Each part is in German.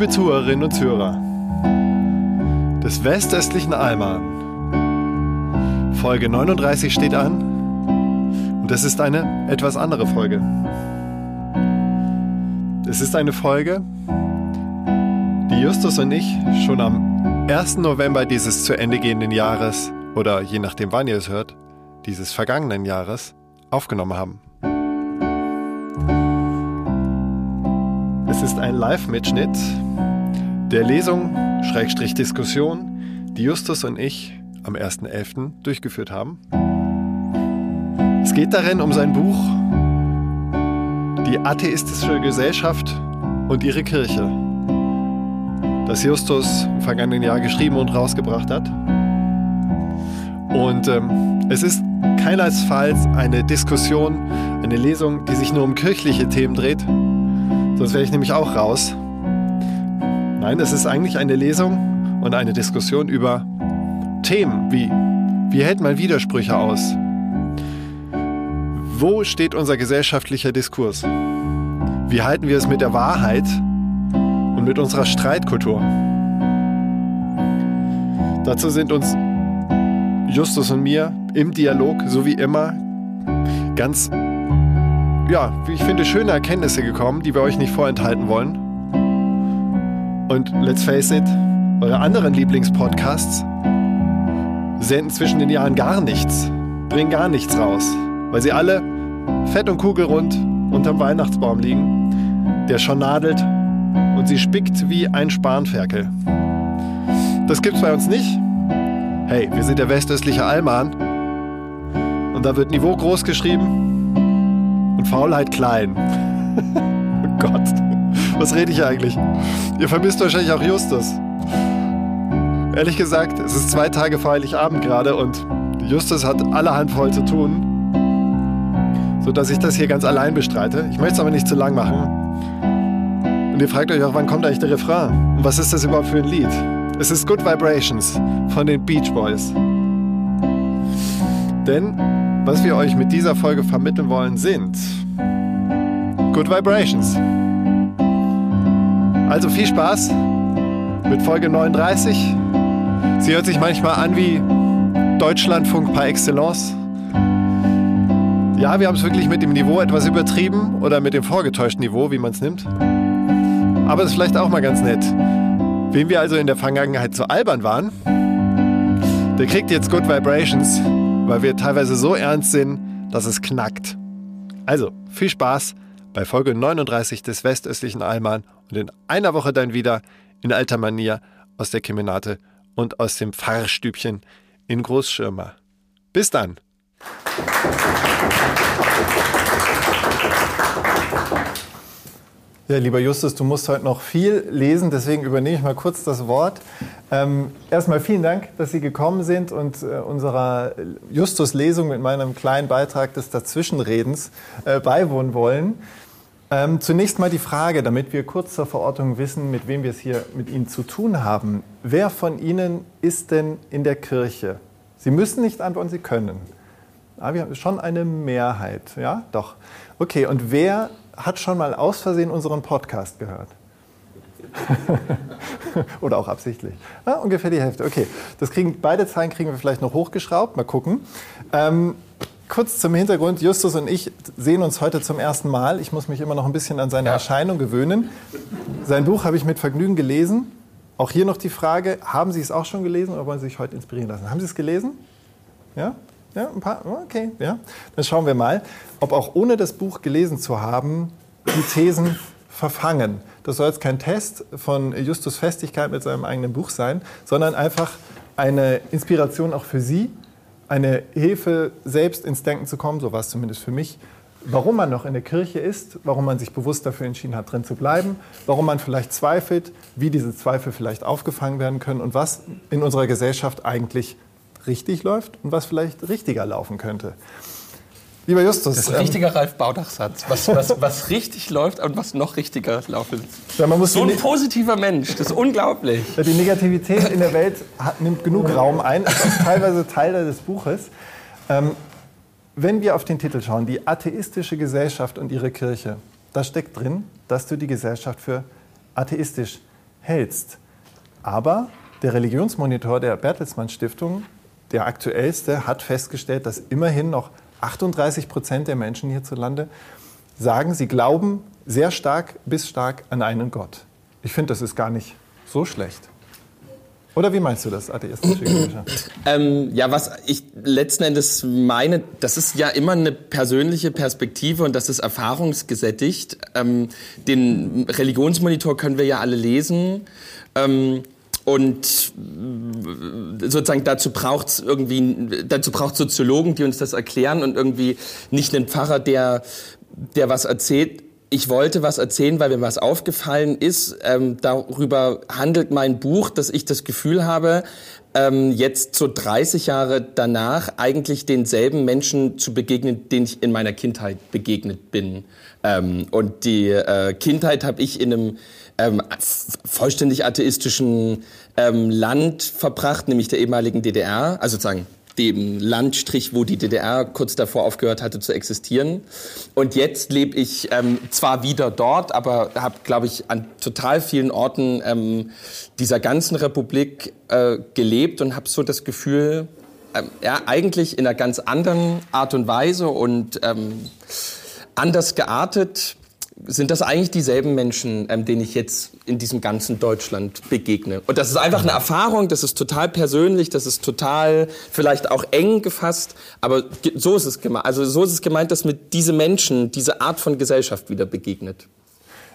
Liebe Zuhörerinnen und Zuhörer des westöstlichen Alman. Folge 39 steht an und es ist eine etwas andere Folge. Es ist eine Folge, die Justus und ich schon am 1. November dieses zu Ende gehenden Jahres oder je nachdem wann ihr es hört, dieses vergangenen Jahres aufgenommen haben. Es ist ein Live-Mitschnitt der Lesung, Schrägstrich Diskussion, die Justus und ich am 1.11. durchgeführt haben. Es geht darin um sein Buch Die atheistische Gesellschaft und ihre Kirche, das Justus im vergangenen Jahr geschrieben und rausgebracht hat. Und ähm, es ist keinesfalls eine Diskussion, eine Lesung, die sich nur um kirchliche Themen dreht, sonst wäre ich nämlich auch raus. Nein, es ist eigentlich eine Lesung und eine Diskussion über Themen wie, wie hält man Widersprüche aus? Wo steht unser gesellschaftlicher Diskurs? Wie halten wir es mit der Wahrheit und mit unserer Streitkultur? Dazu sind uns Justus und mir im Dialog, so wie immer, ganz, ja, wie ich finde, schöne Erkenntnisse gekommen, die wir euch nicht vorenthalten wollen. Und let's face it, eure anderen Lieblingspodcasts senden zwischen den Jahren gar nichts, bringen gar nichts raus, weil sie alle fett und kugelrund unterm Weihnachtsbaum liegen, der schon nadelt und sie spickt wie ein Spanferkel. Das gibt's bei uns nicht. Hey, wir sind der westöstliche Allmann und da wird Niveau groß geschrieben und Faulheit klein. oh Gott. Was rede ich eigentlich? Ihr vermisst wahrscheinlich auch Justus. Ehrlich gesagt, es ist zwei Tage vor Heiligabend gerade und Justus hat allerhand voll zu tun, sodass ich das hier ganz allein bestreite. Ich möchte es aber nicht zu lang machen. Und ihr fragt euch auch, wann kommt eigentlich der Refrain? Und was ist das überhaupt für ein Lied? Es ist Good Vibrations von den Beach Boys. Denn was wir euch mit dieser Folge vermitteln wollen, sind Good Vibrations. Also viel Spaß mit Folge 39. Sie hört sich manchmal an wie Deutschlandfunk par excellence. Ja, wir haben es wirklich mit dem Niveau etwas übertrieben oder mit dem vorgetäuschten Niveau, wie man es nimmt. Aber es ist vielleicht auch mal ganz nett. Wem wir also in der Vergangenheit so albern waren, der kriegt jetzt Good Vibrations, weil wir teilweise so ernst sind, dass es knackt. Also, viel Spaß bei Folge 39 des westöstlichen Alman und in einer Woche dann wieder in alter Manier aus der Kemenate und aus dem Pfarrstübchen in Großschirmer. Bis dann! Ja, lieber Justus, du musst heute noch viel lesen, deswegen übernehme ich mal kurz das Wort. Ähm, erstmal vielen Dank, dass Sie gekommen sind und äh, unserer Justus-Lesung mit meinem kleinen Beitrag des Dazwischenredens äh, beiwohnen wollen. Ähm, zunächst mal die Frage, damit wir kurz zur Verortung wissen, mit wem wir es hier mit Ihnen zu tun haben. Wer von Ihnen ist denn in der Kirche? Sie müssen nicht antworten, Sie können. Aber wir haben schon eine Mehrheit, ja? Doch. Okay, und wer hat schon mal aus Versehen unseren Podcast gehört? Oder auch absichtlich. Ah, ungefähr die Hälfte. Okay, das kriegen, beide Zahlen kriegen wir vielleicht noch hochgeschraubt. Mal gucken. Ähm, kurz zum Hintergrund. Justus und ich sehen uns heute zum ersten Mal. Ich muss mich immer noch ein bisschen an seine ja. Erscheinung gewöhnen. Sein Buch habe ich mit Vergnügen gelesen. Auch hier noch die Frage, haben Sie es auch schon gelesen oder wollen Sie sich heute inspirieren lassen? Haben Sie es gelesen? Ja? Ja, ein paar? Okay, ja. Dann schauen wir mal, ob auch ohne das Buch gelesen zu haben, die Thesen verfangen. Das soll jetzt kein Test von Justus Festigkeit mit seinem eigenen Buch sein, sondern einfach eine Inspiration auch für Sie, eine Hilfe, selbst ins Denken zu kommen, so war es zumindest für mich, warum man noch in der Kirche ist, warum man sich bewusst dafür entschieden hat, drin zu bleiben, warum man vielleicht zweifelt, wie diese Zweifel vielleicht aufgefangen werden können und was in unserer Gesellschaft eigentlich richtig läuft und was vielleicht richtiger laufen könnte. Lieber Justus. Das ist ein richtiger ähm, Ralf Baudach-Satz. Was, was, was richtig läuft und was noch richtiger laufen. Ja, so ein positiver Mensch, das ist unglaublich. Die Negativität in der Welt hat, nimmt genug Raum ein, das ist teilweise Teil des Buches. Ähm, wenn wir auf den Titel schauen, die atheistische Gesellschaft und ihre Kirche, da steckt drin, dass du die Gesellschaft für atheistisch hältst. Aber der Religionsmonitor der Bertelsmann Stiftung, der aktuellste, hat festgestellt, dass immerhin noch 38 Prozent der Menschen hierzulande sagen, sie glauben sehr stark bis stark an einen Gott. Ich finde, das ist gar nicht so schlecht. Oder wie meinst du das, atheistische Gesellschaft? ähm, ja, was ich letzten Endes meine, das ist ja immer eine persönliche Perspektive und das ist erfahrungsgesättigt. Ähm, den Religionsmonitor können wir ja alle lesen. Ähm, und sozusagen dazu braucht es irgendwie, dazu braucht Soziologen, die uns das erklären und irgendwie nicht einen Pfarrer, der, der was erzählt. Ich wollte was erzählen, weil mir was aufgefallen ist. Ähm, darüber handelt mein Buch, dass ich das Gefühl habe, ähm, jetzt so 30 Jahre danach eigentlich denselben Menschen zu begegnen, denen ich in meiner Kindheit begegnet bin. Ähm, und die äh, Kindheit habe ich in einem ähm, vollständig atheistischen ähm, Land verbracht, nämlich der ehemaligen DDR, also sozusagen dem Landstrich, wo die DDR kurz davor aufgehört hatte zu existieren. Und jetzt lebe ich ähm, zwar wieder dort, aber habe, glaube ich, an total vielen Orten ähm, dieser ganzen Republik äh, gelebt und habe so das Gefühl, ähm, ja, eigentlich in einer ganz anderen Art und Weise und ähm, anders geartet sind das eigentlich dieselben Menschen, ähm, denen ich jetzt in diesem ganzen Deutschland begegne. Und das ist einfach eine Erfahrung, das ist total persönlich, das ist total vielleicht auch eng gefasst, aber so ist es gemeint. Also so ist es gemeint, dass mir diese Menschen, diese Art von Gesellschaft wieder begegnet.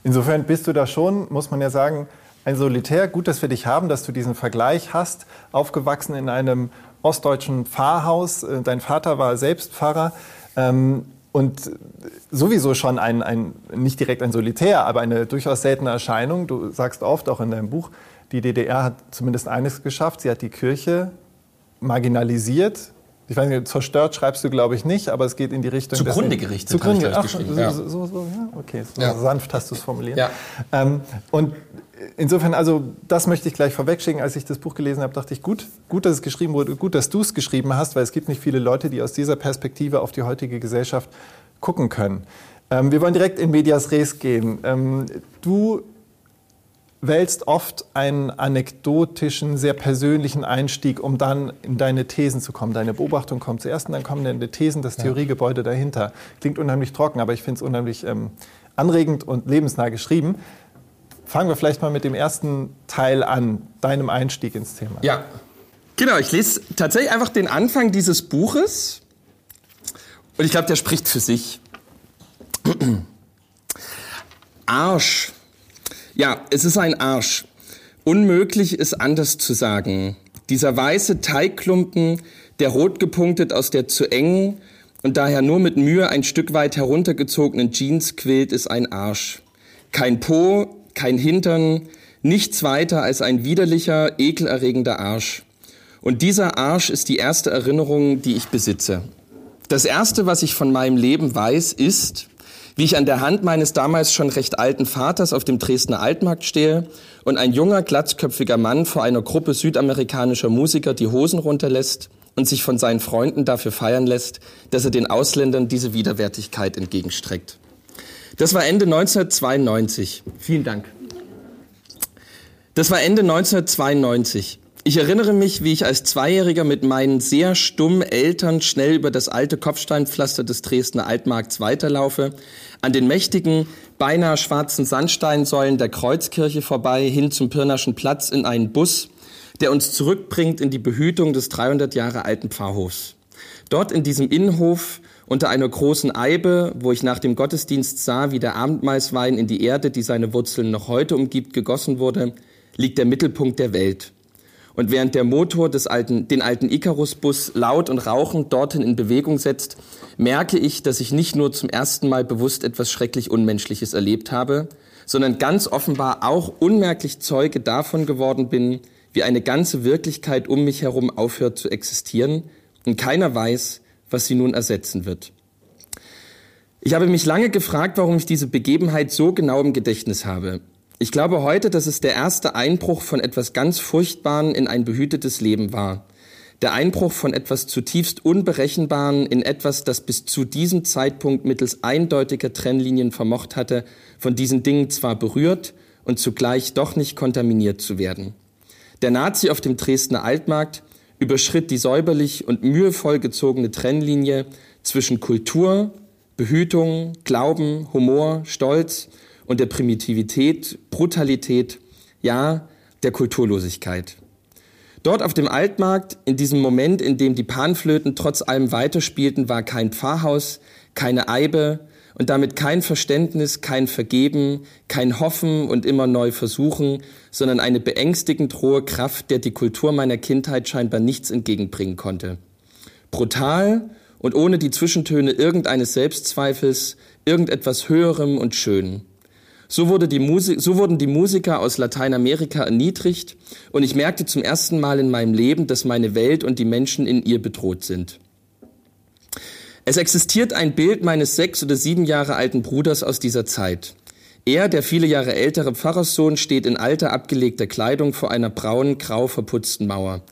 Insofern bist du da schon, muss man ja sagen, ein Solitär. Gut, dass wir dich haben, dass du diesen Vergleich hast. Aufgewachsen in einem ostdeutschen Pfarrhaus. Äh, dein Vater war selbst Pfarrer. Ähm, und sowieso schon ein, ein, nicht direkt ein Solitär, aber eine durchaus seltene Erscheinung. Du sagst oft auch in deinem Buch, die DDR hat zumindest eines geschafft. Sie hat die Kirche marginalisiert. Ich weiß nicht, zerstört schreibst du, glaube ich, nicht, aber es geht in die Richtung. Zugrunde gerichtet. Zugrunde, ach, so, ja. so, so, ja, okay, so ja. sanft hast du es formuliert. Ja. Ähm, und insofern, also das möchte ich gleich vorwegschicken. Als ich das Buch gelesen habe, dachte ich, gut, gut, dass es geschrieben wurde, gut, dass du es geschrieben hast, weil es gibt nicht viele Leute, die aus dieser Perspektive auf die heutige Gesellschaft gucken können. Ähm, wir wollen direkt in Medias Res gehen. Ähm, du wählst oft einen anekdotischen, sehr persönlichen Einstieg, um dann in deine Thesen zu kommen. Deine Beobachtung kommt zuerst und dann kommen deine Thesen, das Theoriegebäude dahinter. Klingt unheimlich trocken, aber ich finde es unheimlich ähm, anregend und lebensnah geschrieben. Fangen wir vielleicht mal mit dem ersten Teil an, deinem Einstieg ins Thema. Ja, genau. Ich lese tatsächlich einfach den Anfang dieses Buches und ich glaube, der spricht für sich. Arsch. Ja, es ist ein Arsch. Unmöglich ist anders zu sagen. Dieser weiße Teigklumpen, der rot gepunktet aus der zu engen und daher nur mit Mühe ein Stück weit heruntergezogenen Jeans quillt, ist ein Arsch. Kein Po, kein Hintern, nichts weiter als ein widerlicher, ekelerregender Arsch. Und dieser Arsch ist die erste Erinnerung, die ich besitze. Das erste, was ich von meinem Leben weiß, ist, wie ich an der Hand meines damals schon recht alten Vaters auf dem Dresdner Altmarkt stehe und ein junger, glatzköpfiger Mann vor einer Gruppe südamerikanischer Musiker die Hosen runterlässt und sich von seinen Freunden dafür feiern lässt, dass er den Ausländern diese Widerwärtigkeit entgegenstreckt. Das war Ende 1992. Vielen Dank. Das war Ende 1992. Ich erinnere mich, wie ich als Zweijähriger mit meinen sehr stummen Eltern schnell über das alte Kopfsteinpflaster des Dresdner Altmarkts weiterlaufe, an den mächtigen, beinahe schwarzen Sandsteinsäulen der Kreuzkirche vorbei, hin zum Pirnaschen Platz in einen Bus, der uns zurückbringt in die Behütung des 300 Jahre alten Pfarrhofs. Dort in diesem Innenhof unter einer großen Eibe, wo ich nach dem Gottesdienst sah, wie der Abendmahlswein in die Erde, die seine Wurzeln noch heute umgibt, gegossen wurde, liegt der Mittelpunkt der Welt. und während der Motor des alten, den alten Icarus-Bus laut und rauchend dorthin in Bewegung setzt, merke ich, dass ich nicht nur zum ersten Mal bewusst etwas schrecklich Unmenschliches erlebt habe, sondern ganz offenbar auch unmerklich Zeuge davon geworden bin, wie eine ganze Wirklichkeit um mich herum aufhört zu existieren und keiner weiß, was sie nun ersetzen wird. Ich habe mich lange gefragt, warum ich diese Begebenheit so genau im Gedächtnis habe. Ich glaube heute, dass es der erste Einbruch von etwas ganz Furchtbaren in ein behütetes Leben war. Der Einbruch von etwas zutiefst Unberechenbaren in etwas, das bis zu diesem Zeitpunkt mittels eindeutiger Trennlinien vermocht hatte, von diesen Dingen zwar berührt und zugleich doch nicht kontaminiert zu werden. Der Nazi auf dem Dresdner Altmarkt überschritt die säuberlich und mühevoll gezogene Trennlinie zwischen Kultur, Behütung, Glauben, Humor, Stolz und der Primitivität, Brutalität, ja, der Kulturlosigkeit. Dort auf dem Altmarkt, in diesem Moment, in dem die Panflöten trotz allem weiterspielten, war kein Pfarrhaus, keine Eibe und damit kein Verständnis, kein Vergeben, kein Hoffen und immer neu versuchen, sondern eine beängstigend rohe Kraft, der die Kultur meiner Kindheit scheinbar nichts entgegenbringen konnte. Brutal und ohne die Zwischentöne irgendeines Selbstzweifels, irgendetwas Höherem und Schönem. So, wurde die Musik, so wurden die Musiker aus Lateinamerika erniedrigt und ich merkte zum ersten Mal in meinem Leben, dass meine Welt und die Menschen in ihr bedroht sind. Es existiert ein Bild meines sechs oder sieben Jahre alten Bruders aus dieser Zeit. Er, der viele Jahre ältere Pfarrerssohn, steht in alter abgelegter Kleidung vor einer braunen, grau verputzten Mauer.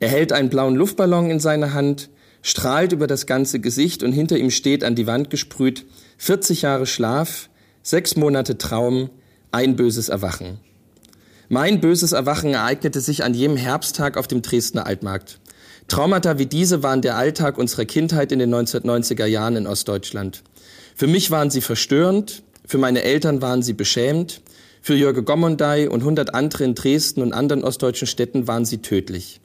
Er hält einen blauen Luftballon in seiner Hand, strahlt über das ganze Gesicht und hinter ihm steht an die Wand gesprüht 40 Jahre Schlaf, Sechs Monate Traum, ein böses Erwachen. Mein böses Erwachen ereignete sich an jenem Herbsttag auf dem Dresdner Altmarkt. Traumata wie diese waren der Alltag unserer Kindheit in den 1990er Jahren in Ostdeutschland. Für mich waren sie verstörend, für meine Eltern waren sie beschämend, für Jörge Gommondey und hundert andere in Dresden und anderen ostdeutschen Städten waren sie tödlich.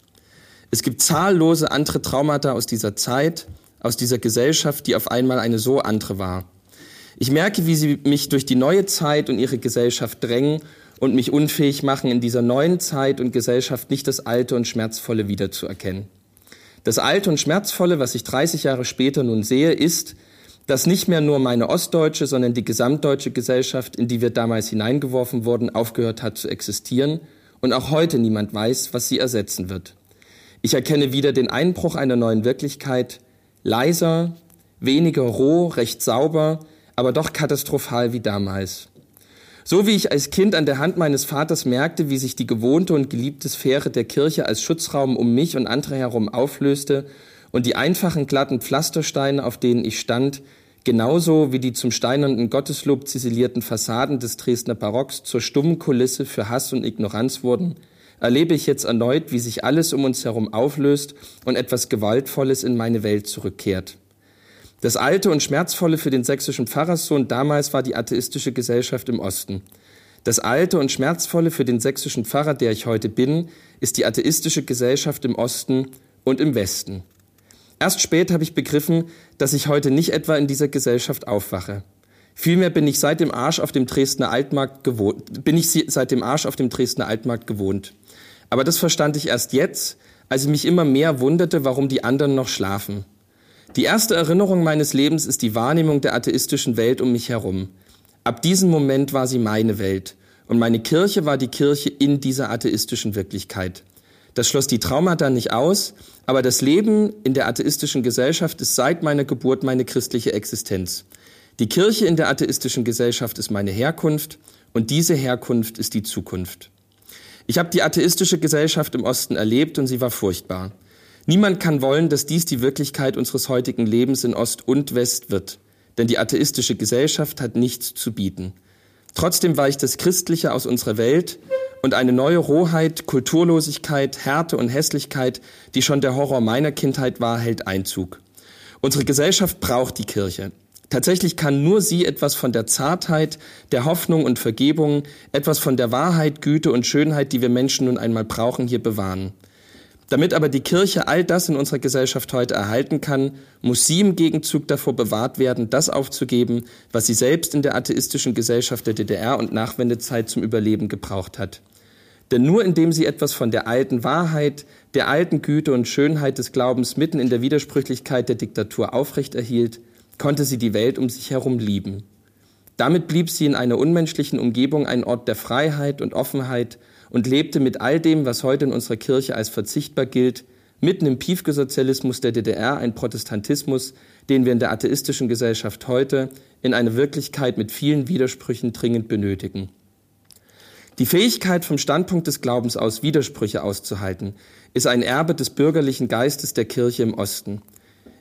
Es gibt zahllose andere Traumata aus dieser Zeit, aus dieser Gesellschaft, die auf einmal eine so andere war. Ich merke, wie sie mich durch die neue Zeit und ihre Gesellschaft drängen und mich unfähig machen, in dieser neuen Zeit und Gesellschaft nicht das Alte und Schmerzvolle wiederzuerkennen. Das Alte und Schmerzvolle, was ich 30 Jahre später nun sehe, ist, dass nicht mehr nur meine ostdeutsche, sondern die gesamtdeutsche Gesellschaft, in die wir damals hineingeworfen wurden, aufgehört hat zu existieren und auch heute niemand weiß, was sie ersetzen wird. Ich erkenne wieder den Einbruch einer neuen Wirklichkeit, leiser, weniger roh, recht sauber, aber doch katastrophal wie damals. So wie ich als Kind an der Hand meines Vaters merkte, wie sich die gewohnte und geliebte Sphäre der Kirche als Schutzraum um mich und andere herum auflöste und die einfachen glatten Pflastersteine, auf denen ich stand, genauso wie die zum steinernen Gotteslob ziselierten Fassaden des Dresdner Barocks zur stummen Kulisse für Hass und Ignoranz wurden, erlebe ich jetzt erneut, wie sich alles um uns herum auflöst und etwas Gewaltvolles in meine Welt zurückkehrt. Das Alte und Schmerzvolle für den sächsischen Pfarrerssohn damals war die atheistische Gesellschaft im Osten. Das Alte und Schmerzvolle für den sächsischen Pfarrer, der ich heute bin, ist die atheistische Gesellschaft im Osten und im Westen. Erst spät habe ich begriffen, dass ich heute nicht etwa in dieser Gesellschaft aufwache. Vielmehr bin ich seit dem Arsch auf dem Dresdner Altmarkt gewohnt, bin ich seit dem Arsch auf dem Dresdner Altmarkt gewohnt. Aber das verstand ich erst jetzt, als ich mich immer mehr wunderte, warum die anderen noch schlafen. Die erste Erinnerung meines Lebens ist die Wahrnehmung der atheistischen Welt um mich herum. Ab diesem Moment war sie meine Welt und meine Kirche war die Kirche in dieser atheistischen Wirklichkeit. Das schloss die Traumata nicht aus, aber das Leben in der atheistischen Gesellschaft ist seit meiner Geburt meine christliche Existenz. Die Kirche in der atheistischen Gesellschaft ist meine Herkunft und diese Herkunft ist die Zukunft. Ich habe die atheistische Gesellschaft im Osten erlebt und sie war furchtbar. Niemand kann wollen, dass dies die Wirklichkeit unseres heutigen Lebens in Ost und West wird, denn die atheistische Gesellschaft hat nichts zu bieten. Trotzdem weicht das Christliche aus unserer Welt und eine neue Rohheit, Kulturlosigkeit, Härte und Hässlichkeit, die schon der Horror meiner Kindheit war, hält Einzug. Unsere Gesellschaft braucht die Kirche. Tatsächlich kann nur sie etwas von der Zartheit, der Hoffnung und Vergebung, etwas von der Wahrheit, Güte und Schönheit, die wir Menschen nun einmal brauchen, hier bewahren. Damit aber die Kirche all das in unserer Gesellschaft heute erhalten kann, muss sie im Gegenzug davor bewahrt werden, das aufzugeben, was sie selbst in der atheistischen Gesellschaft der DDR und Nachwendezeit zum Überleben gebraucht hat. Denn nur indem sie etwas von der alten Wahrheit, der alten Güte und Schönheit des Glaubens mitten in der Widersprüchlichkeit der Diktatur aufrechterhielt, konnte sie die Welt um sich herum lieben. Damit blieb sie in einer unmenschlichen Umgebung ein Ort der Freiheit und Offenheit und lebte mit all dem, was heute in unserer Kirche als verzichtbar gilt, mitten im Piefke-Sozialismus der DDR ein Protestantismus, den wir in der atheistischen Gesellschaft heute in einer Wirklichkeit mit vielen Widersprüchen dringend benötigen. Die Fähigkeit, vom Standpunkt des Glaubens aus Widersprüche auszuhalten, ist ein Erbe des bürgerlichen Geistes der Kirche im Osten.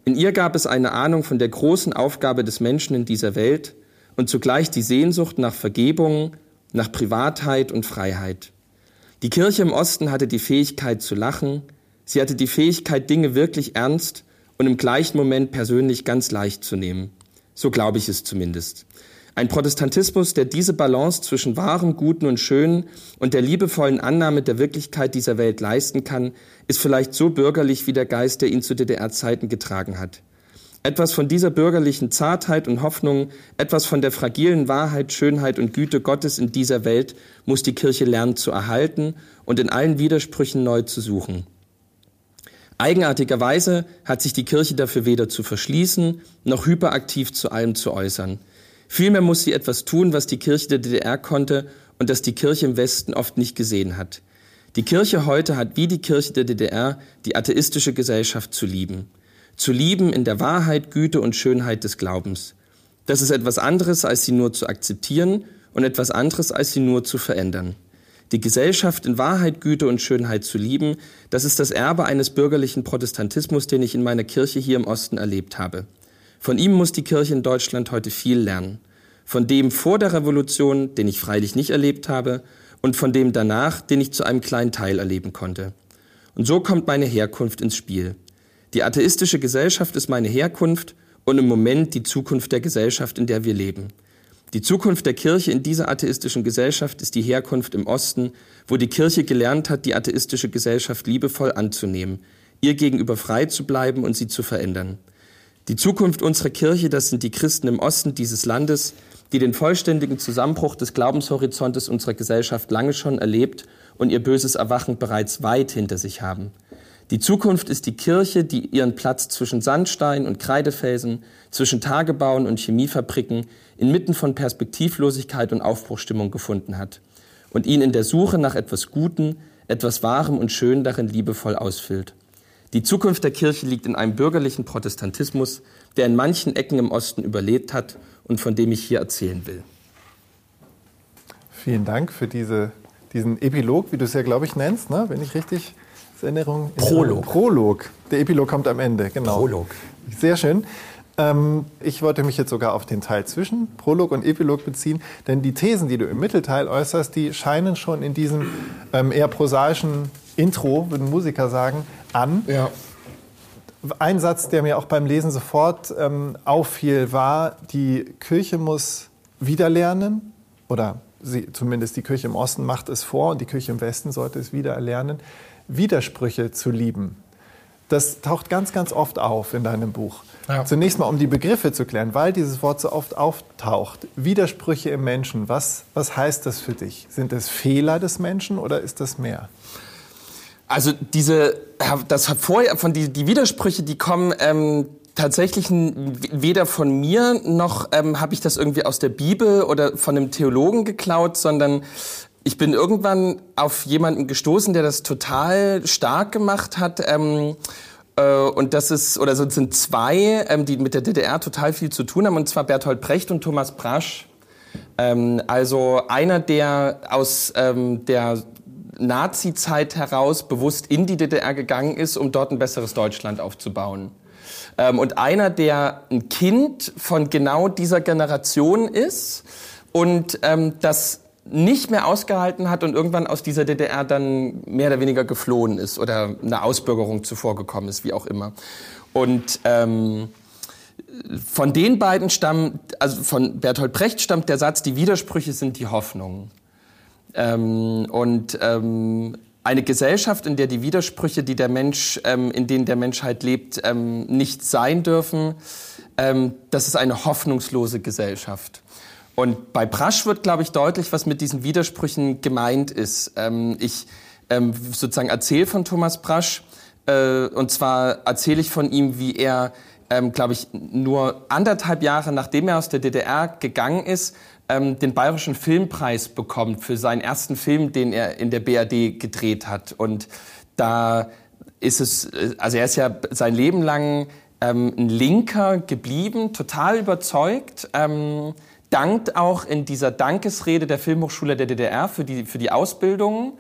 In ihr gab es eine Ahnung von der großen Aufgabe des Menschen in dieser Welt und zugleich die Sehnsucht nach Vergebung, nach Privatheit und Freiheit. Die Kirche im Osten hatte die Fähigkeit zu lachen, sie hatte die Fähigkeit, Dinge wirklich ernst und im gleichen Moment persönlich ganz leicht zu nehmen. So glaube ich es zumindest. Ein Protestantismus, der diese Balance zwischen wahrem, Guten und Schönen und der liebevollen Annahme der Wirklichkeit dieser Welt leisten kann, ist vielleicht so bürgerlich wie der Geist, der ihn zu DDR-Zeiten getragen hat. Etwas von dieser bürgerlichen Zartheit und Hoffnung, etwas von der fragilen Wahrheit, Schönheit und Güte Gottes in dieser Welt muss die Kirche lernen zu erhalten und in allen Widersprüchen neu zu suchen. Eigenartigerweise hat sich die Kirche dafür weder zu verschließen noch hyperaktiv zu allem zu äußern. Vielmehr muss sie etwas tun, was die Kirche der DDR konnte und das die Kirche im Westen oft nicht gesehen hat. Die Kirche heute hat wie die Kirche der DDR die atheistische Gesellschaft zu lieben zu lieben in der Wahrheit, Güte und Schönheit des Glaubens. Das ist etwas anderes, als sie nur zu akzeptieren und etwas anderes, als sie nur zu verändern. Die Gesellschaft in Wahrheit, Güte und Schönheit zu lieben, das ist das Erbe eines bürgerlichen Protestantismus, den ich in meiner Kirche hier im Osten erlebt habe. Von ihm muss die Kirche in Deutschland heute viel lernen. Von dem vor der Revolution, den ich freilich nicht erlebt habe, und von dem danach, den ich zu einem kleinen Teil erleben konnte. Und so kommt meine Herkunft ins Spiel. Die atheistische Gesellschaft ist meine Herkunft und im Moment die Zukunft der Gesellschaft, in der wir leben. Die Zukunft der Kirche in dieser atheistischen Gesellschaft ist die Herkunft im Osten, wo die Kirche gelernt hat, die atheistische Gesellschaft liebevoll anzunehmen, ihr gegenüber frei zu bleiben und sie zu verändern. Die Zukunft unserer Kirche, das sind die Christen im Osten dieses Landes, die den vollständigen Zusammenbruch des Glaubenshorizontes unserer Gesellschaft lange schon erlebt und ihr böses Erwachen bereits weit hinter sich haben. Die Zukunft ist die Kirche, die ihren Platz zwischen Sandstein und Kreidefelsen, zwischen Tagebauen und Chemiefabriken, inmitten von Perspektivlosigkeit und Aufbruchstimmung gefunden hat und ihn in der Suche nach etwas Guten, etwas Wahrem und Schön darin liebevoll ausfüllt. Die Zukunft der Kirche liegt in einem bürgerlichen Protestantismus, der in manchen Ecken im Osten überlebt hat und von dem ich hier erzählen will. Vielen Dank für diese, diesen Epilog, wie du es ja, glaube ich, nennst, ne? wenn ich richtig Erinnerung? Prolog. Prolog. Der Epilog kommt am Ende, genau. Prolog. Sehr schön. Ähm, ich wollte mich jetzt sogar auf den Teil zwischen Prolog und Epilog beziehen, denn die Thesen, die du im Mittelteil äußerst, die scheinen schon in diesem ähm, eher prosaischen Intro, würden Musiker sagen, an. Ja. Ein Satz, der mir auch beim Lesen sofort ähm, auffiel, war, die Kirche muss wieder lernen, oder sie, zumindest die Kirche im Osten macht es vor und die Kirche im Westen sollte es wieder erlernen, Widersprüche zu lieben. Das taucht ganz, ganz oft auf in deinem Buch. Ja. Zunächst mal, um die Begriffe zu klären, weil dieses Wort so oft auftaucht. Widersprüche im Menschen, was, was heißt das für dich? Sind es Fehler des Menschen oder ist das mehr? Also diese, das vorher von die, die Widersprüche, die kommen ähm, tatsächlich weder von mir noch ähm, habe ich das irgendwie aus der Bibel oder von einem Theologen geklaut, sondern ich bin irgendwann auf jemanden gestoßen, der das total stark gemacht hat. Ähm, äh, und das ist, oder so sind zwei, ähm, die mit der DDR total viel zu tun haben, und zwar Bertolt Brecht und Thomas Brasch. Ähm, also einer, der aus ähm, der Nazi-Zeit heraus bewusst in die DDR gegangen ist, um dort ein besseres Deutschland aufzubauen. Ähm, und einer, der ein Kind von genau dieser Generation ist und ähm, das nicht mehr ausgehalten hat und irgendwann aus dieser DDR dann mehr oder weniger geflohen ist oder eine Ausbürgerung zuvor gekommen ist, wie auch immer. Und ähm, von den beiden stammt, also von Bertolt Brecht stammt der Satz, die Widersprüche sind die Hoffnung. Ähm, und ähm, eine Gesellschaft, in der die Widersprüche, die der Mensch, ähm, in denen der Menschheit lebt, ähm, nicht sein dürfen, ähm, das ist eine hoffnungslose Gesellschaft. Und bei Brasch wird, glaube ich, deutlich, was mit diesen Widersprüchen gemeint ist. Ähm, ich ähm, sozusagen erzähle von Thomas Brasch, äh, und zwar erzähle ich von ihm, wie er, ähm, glaube ich, nur anderthalb Jahre nachdem er aus der DDR gegangen ist, ähm, den Bayerischen Filmpreis bekommt für seinen ersten Film, den er in der BRD gedreht hat. Und da ist es, äh, also er ist ja sein Leben lang ähm, ein Linker geblieben, total überzeugt. Dankt auch in dieser Dankesrede der Filmhochschule der DDR für die, für die Ausbildung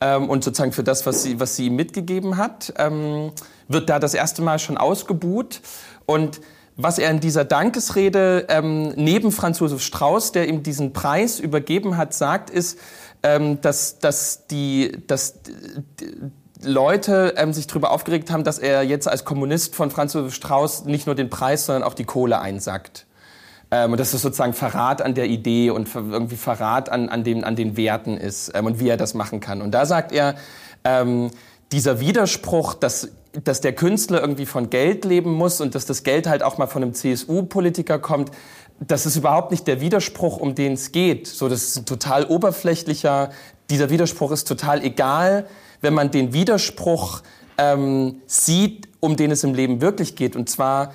ähm, und sozusagen für das, was sie, was sie ihm mitgegeben hat, ähm, wird da das erste Mal schon ausgebuht. Und was er in dieser Dankesrede ähm, neben Franz Josef Strauß, der ihm diesen Preis übergeben hat, sagt, ist, ähm, dass, dass, die, dass die Leute ähm, sich darüber aufgeregt haben, dass er jetzt als Kommunist von Franz Josef Strauß nicht nur den Preis, sondern auch die Kohle einsackt. Ähm, und dass es sozusagen Verrat an der Idee und irgendwie Verrat an, an, den, an den Werten ist ähm, und wie er das machen kann. Und da sagt er, ähm, dieser Widerspruch, dass, dass der Künstler irgendwie von Geld leben muss und dass das Geld halt auch mal von einem CSU-Politiker kommt, das ist überhaupt nicht der Widerspruch, um den es geht. So, das ist ein total oberflächlicher, dieser Widerspruch ist total egal, wenn man den Widerspruch ähm, sieht, um den es im Leben wirklich geht. Und zwar,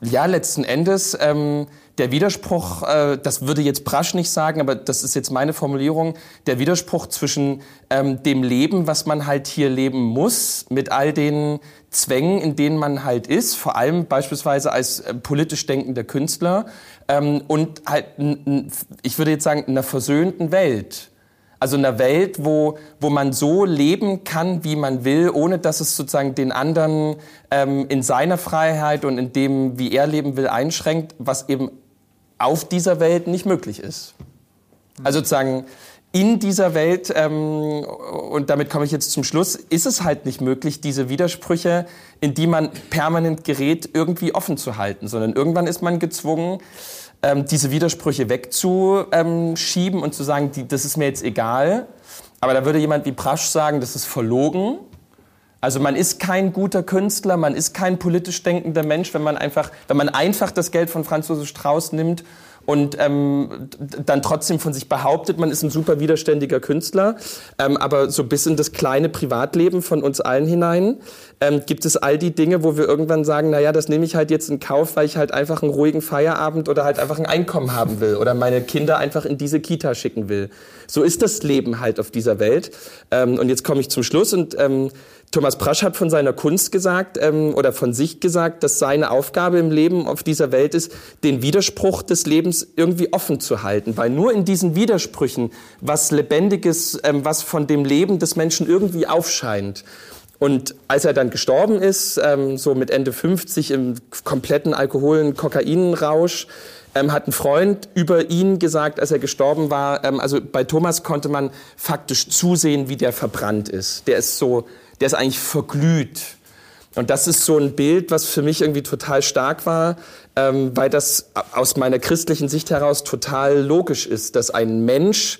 ja, letzten Endes, ähm, der Widerspruch, äh, das würde jetzt Brasch nicht sagen, aber das ist jetzt meine Formulierung, der Widerspruch zwischen ähm, dem Leben, was man halt hier leben muss, mit all den Zwängen, in denen man halt ist, vor allem beispielsweise als äh, politisch denkender Künstler, ähm, und halt, ich würde jetzt sagen, einer versöhnten Welt. Also einer Welt, wo, wo man so leben kann, wie man will, ohne dass es sozusagen den anderen ähm, in seiner Freiheit und in dem, wie er leben will, einschränkt, was eben auf dieser Welt nicht möglich ist. Also sozusagen in dieser Welt, ähm, und damit komme ich jetzt zum Schluss, ist es halt nicht möglich, diese Widersprüche, in die man permanent gerät, irgendwie offen zu halten, sondern irgendwann ist man gezwungen, ähm, diese Widersprüche wegzuschieben und zu sagen, die, das ist mir jetzt egal. Aber da würde jemand wie Prasch sagen, das ist verlogen. Also man ist kein guter Künstler, man ist kein politisch denkender Mensch, wenn man einfach, wenn man einfach das Geld von Franz Josef Strauß nimmt und ähm, dann trotzdem von sich behauptet, man ist ein super widerständiger Künstler, ähm, aber so bis in das kleine Privatleben von uns allen hinein ähm, gibt es all die Dinge, wo wir irgendwann sagen, na ja, das nehme ich halt jetzt in Kauf, weil ich halt einfach einen ruhigen Feierabend oder halt einfach ein Einkommen haben will oder meine Kinder einfach in diese Kita schicken will. So ist das Leben halt auf dieser Welt. Ähm, und jetzt komme ich zum Schluss und ähm, Thomas Prasch hat von seiner Kunst gesagt ähm, oder von sich gesagt, dass seine Aufgabe im Leben auf dieser Welt ist, den Widerspruch des Lebens irgendwie offen zu halten, weil nur in diesen Widersprüchen was Lebendiges, ähm, was von dem Leben des Menschen irgendwie aufscheint. Und als er dann gestorben ist, ähm, so mit Ende 50 im kompletten Alkoholen, Kokainrausch, ähm, hat ein Freund über ihn gesagt, als er gestorben war, ähm, also bei Thomas konnte man faktisch zusehen, wie der verbrannt ist. Der ist so der ist eigentlich verglüht. Und das ist so ein Bild, was für mich irgendwie total stark war, ähm, weil das aus meiner christlichen Sicht heraus total logisch ist, dass ein Mensch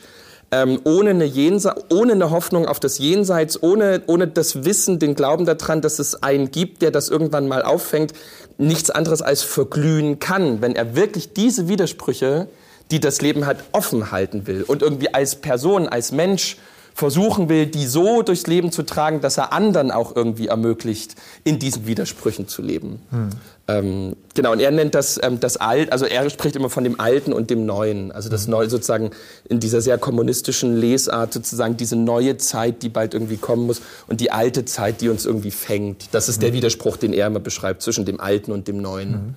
ähm, ohne, eine Jense ohne eine Hoffnung auf das Jenseits, ohne, ohne das Wissen, den Glauben daran, dass es einen gibt, der das irgendwann mal auffängt, nichts anderes als verglühen kann, wenn er wirklich diese Widersprüche, die das Leben hat, offen halten will und irgendwie als Person, als Mensch versuchen will, die so durchs Leben zu tragen, dass er anderen auch irgendwie ermöglicht, in diesen Widersprüchen zu leben. Hm. Ähm, genau, und er nennt das ähm, das Alt, also er spricht immer von dem Alten und dem Neuen. Also das hm. Neue sozusagen in dieser sehr kommunistischen Lesart sozusagen diese neue Zeit, die bald irgendwie kommen muss und die alte Zeit, die uns irgendwie fängt. Das ist der hm. Widerspruch, den er immer beschreibt zwischen dem Alten und dem Neuen. Mhm.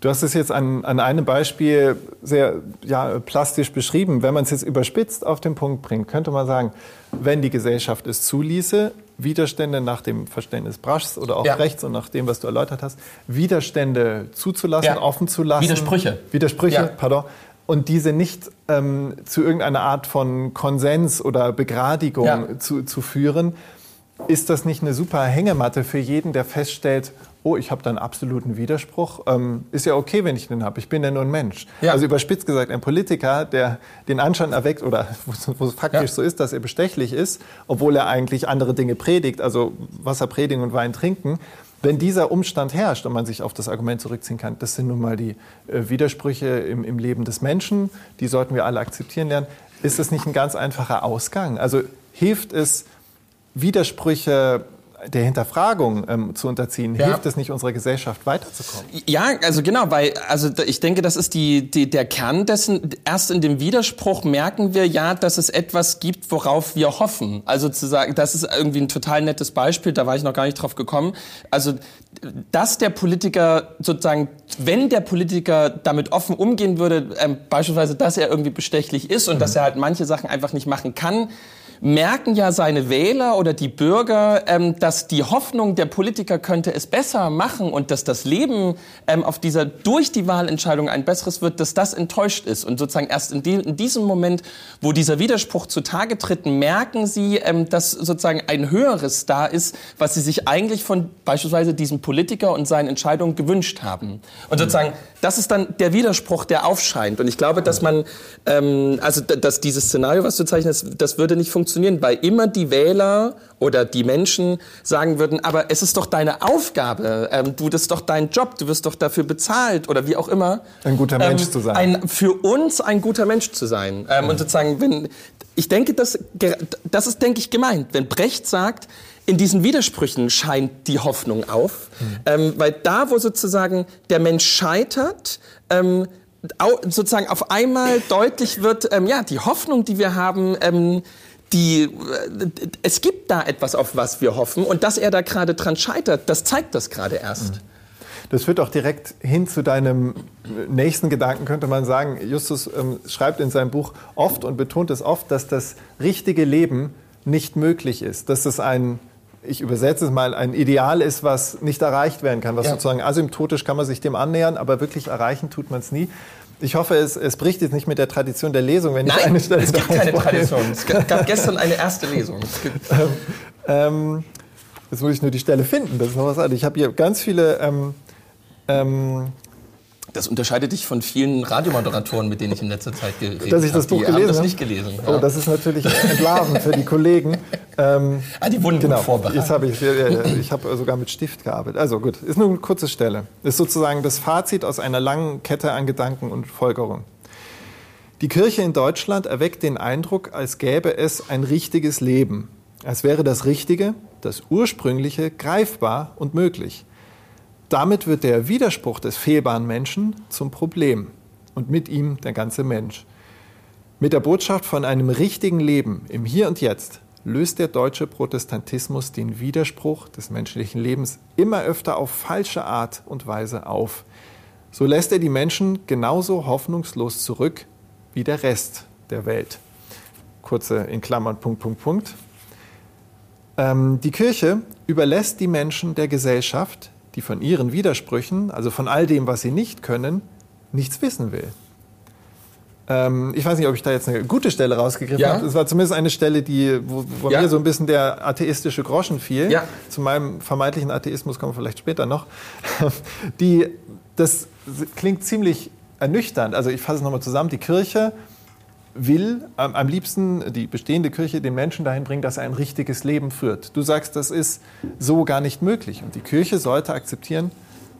Du hast es jetzt an, an einem Beispiel sehr ja, plastisch beschrieben. Wenn man es jetzt überspitzt auf den Punkt bringt, könnte man sagen, wenn die Gesellschaft es zuließe, Widerstände nach dem Verständnis Braschs oder auch ja. rechts und nach dem, was du erläutert hast, Widerstände zuzulassen, ja. offen zu lassen. Widersprüche. Widersprüche, ja. pardon. Und diese nicht ähm, zu irgendeiner Art von Konsens oder Begradigung zu, zu führen, ist das nicht eine super Hängematte für jeden, der feststellt, oh, ich habe da einen absoluten Widerspruch. Ähm, ist ja okay, wenn ich den habe. Ich bin ja nur ein Mensch. Ja. Also überspitzt gesagt, ein Politiker, der den Anschein erweckt oder wo es faktisch ja. so ist, dass er bestechlich ist, obwohl er eigentlich andere Dinge predigt, also Wasser predigen und Wein trinken, wenn dieser Umstand herrscht und man sich auf das Argument zurückziehen kann, das sind nun mal die äh, Widersprüche im, im Leben des Menschen, die sollten wir alle akzeptieren lernen, ist das nicht ein ganz einfacher Ausgang? Also hilft es, Widersprüche der Hinterfragung ähm, zu unterziehen, Ja. hilft es nicht, unserer Gesellschaft weiterzukommen? Ja, also genau, weil also ich denke, das ist die, die, der Kern dessen. Erst in dem Widerspruch merken wir ja, dass es etwas gibt, worauf wir hoffen. Also zu sagen, das ist irgendwie ein total nettes Beispiel, da war ich noch gar nicht drauf gekommen. Also, dass der Politiker sozusagen, wenn der Politiker damit offen umgehen würde, ähm, beispielsweise, dass er irgendwie bestechlich ist und dass er halt manche Sachen einfach nicht machen kann, merken ja seine Wähler oder die Bürger, ähm, dass die Hoffnung der Politiker könnte es besser machen und dass das Leben ähm, auf dieser durch die Wahlentscheidung ein besseres wird, dass das enttäuscht ist und sozusagen erst in, die, in diesem Moment, wo dieser Widerspruch zutage tritt, merken sie, ähm, dass sozusagen ein höheres da ist, was sie sich eigentlich von beispielsweise diesem Politiker und seinen Entscheidungen gewünscht haben. Und sozusagen das ist dann der Widerspruch, der aufscheint. Und ich glaube, dass man, ähm, also dass dieses Szenario, was du zeichnest, das würde nicht funktionieren, weil immer die Wähler oder die Menschen sagen würden, aber es ist doch deine Aufgabe, ähm, du, das ist doch dein Job, du wirst doch dafür bezahlt oder wie auch immer. Ein guter Mensch zu sein. Ein, für uns ein guter Mensch zu sein. Ähm, Und sozusagen, wenn, ich denke, das, das ist, denke ich, gemeint. Wenn Brecht sagt, in diesen Widersprüchen scheint die Hoffnung auf, ähm, weil da, wo sozusagen der Mensch scheitert, ähm, sozusagen auf einmal deutlich wird, ähm, ja, die Hoffnung, die wir haben, ähm, die, äh, es gibt da etwas, auf was wir hoffen und dass er da gerade dran scheitert, das zeigt das gerade erst. Das führt auch direkt hin zu deinem nächsten Gedanken, könnte man sagen. Justus ähm, schreibt in seinem Buch oft und betont es oft, dass das richtige Leben nicht möglich ist. Dass es ein, ich übersetze es mal, ein Ideal ist, was nicht erreicht werden kann. Was Ja. sozusagen asymptotisch kann man sich dem annähern, aber wirklich erreichen tut man es nie. Ich hoffe, es, es bricht jetzt nicht mit der Tradition der Lesung, wenn ich Nein, eine Stelle es gibt keine vorlese. Tradition. Es gab gestern eine erste Lesung. Es gibt, Ähm, jetzt muss ich nur die Stelle finden. Das ist noch was anderes. Ich habe hier ganz viele. Ähm, ähm, Das unterscheidet dich von vielen Radiomoderatoren, mit denen ich in letzter Zeit geredet habe. dass ich das Buch die gelesen haben das habe. nicht gelesen. Oh, ja. das ist natürlich entlarvend für die Kollegen. Ähm, ah, die wurden genau, gut vorbereitet. jetzt habe ich, ich habe sogar mit Stift gearbeitet. Also gut, ist nur eine kurze Stelle. Ist sozusagen das Fazit aus einer langen Kette an Gedanken und Folgerungen. Die Kirche in Deutschland erweckt den Eindruck, als gäbe es ein richtiges Leben. Als wäre das Richtige, das Ursprüngliche, greifbar und möglich. Damit wird der Widerspruch des fehlbaren Menschen zum Problem und mit ihm der ganze Mensch. Mit der Botschaft von einem richtigen Leben im Hier und Jetzt löst der deutsche Protestantismus den Widerspruch des menschlichen Lebens immer öfter auf falsche Art und Weise auf. So lässt er die Menschen genauso hoffnungslos zurück wie der Rest der Welt. Kurze in Klammern Punkt, Punkt, Punkt. Ähm, die Kirche überlässt die Menschen der Gesellschaft, die von ihren Widersprüchen, also von all dem, was sie nicht können, nichts wissen will. Ähm, ich weiß nicht, ob ich da jetzt eine gute Stelle rausgegriffen Ja. habe. Es war zumindest eine Stelle, die, wo, wo Ja. mir so ein bisschen der atheistische Groschen fiel. Ja. Zu meinem vermeintlichen Atheismus kommen wir vielleicht später noch. Die, das klingt ziemlich ernüchternd. Also ich fasse es nochmal zusammen. Die Kirche will am, am liebsten die bestehende Kirche den Menschen dahin bringen, dass er ein richtiges Leben führt. Du sagst, das ist so gar nicht möglich. Und die Kirche sollte akzeptieren,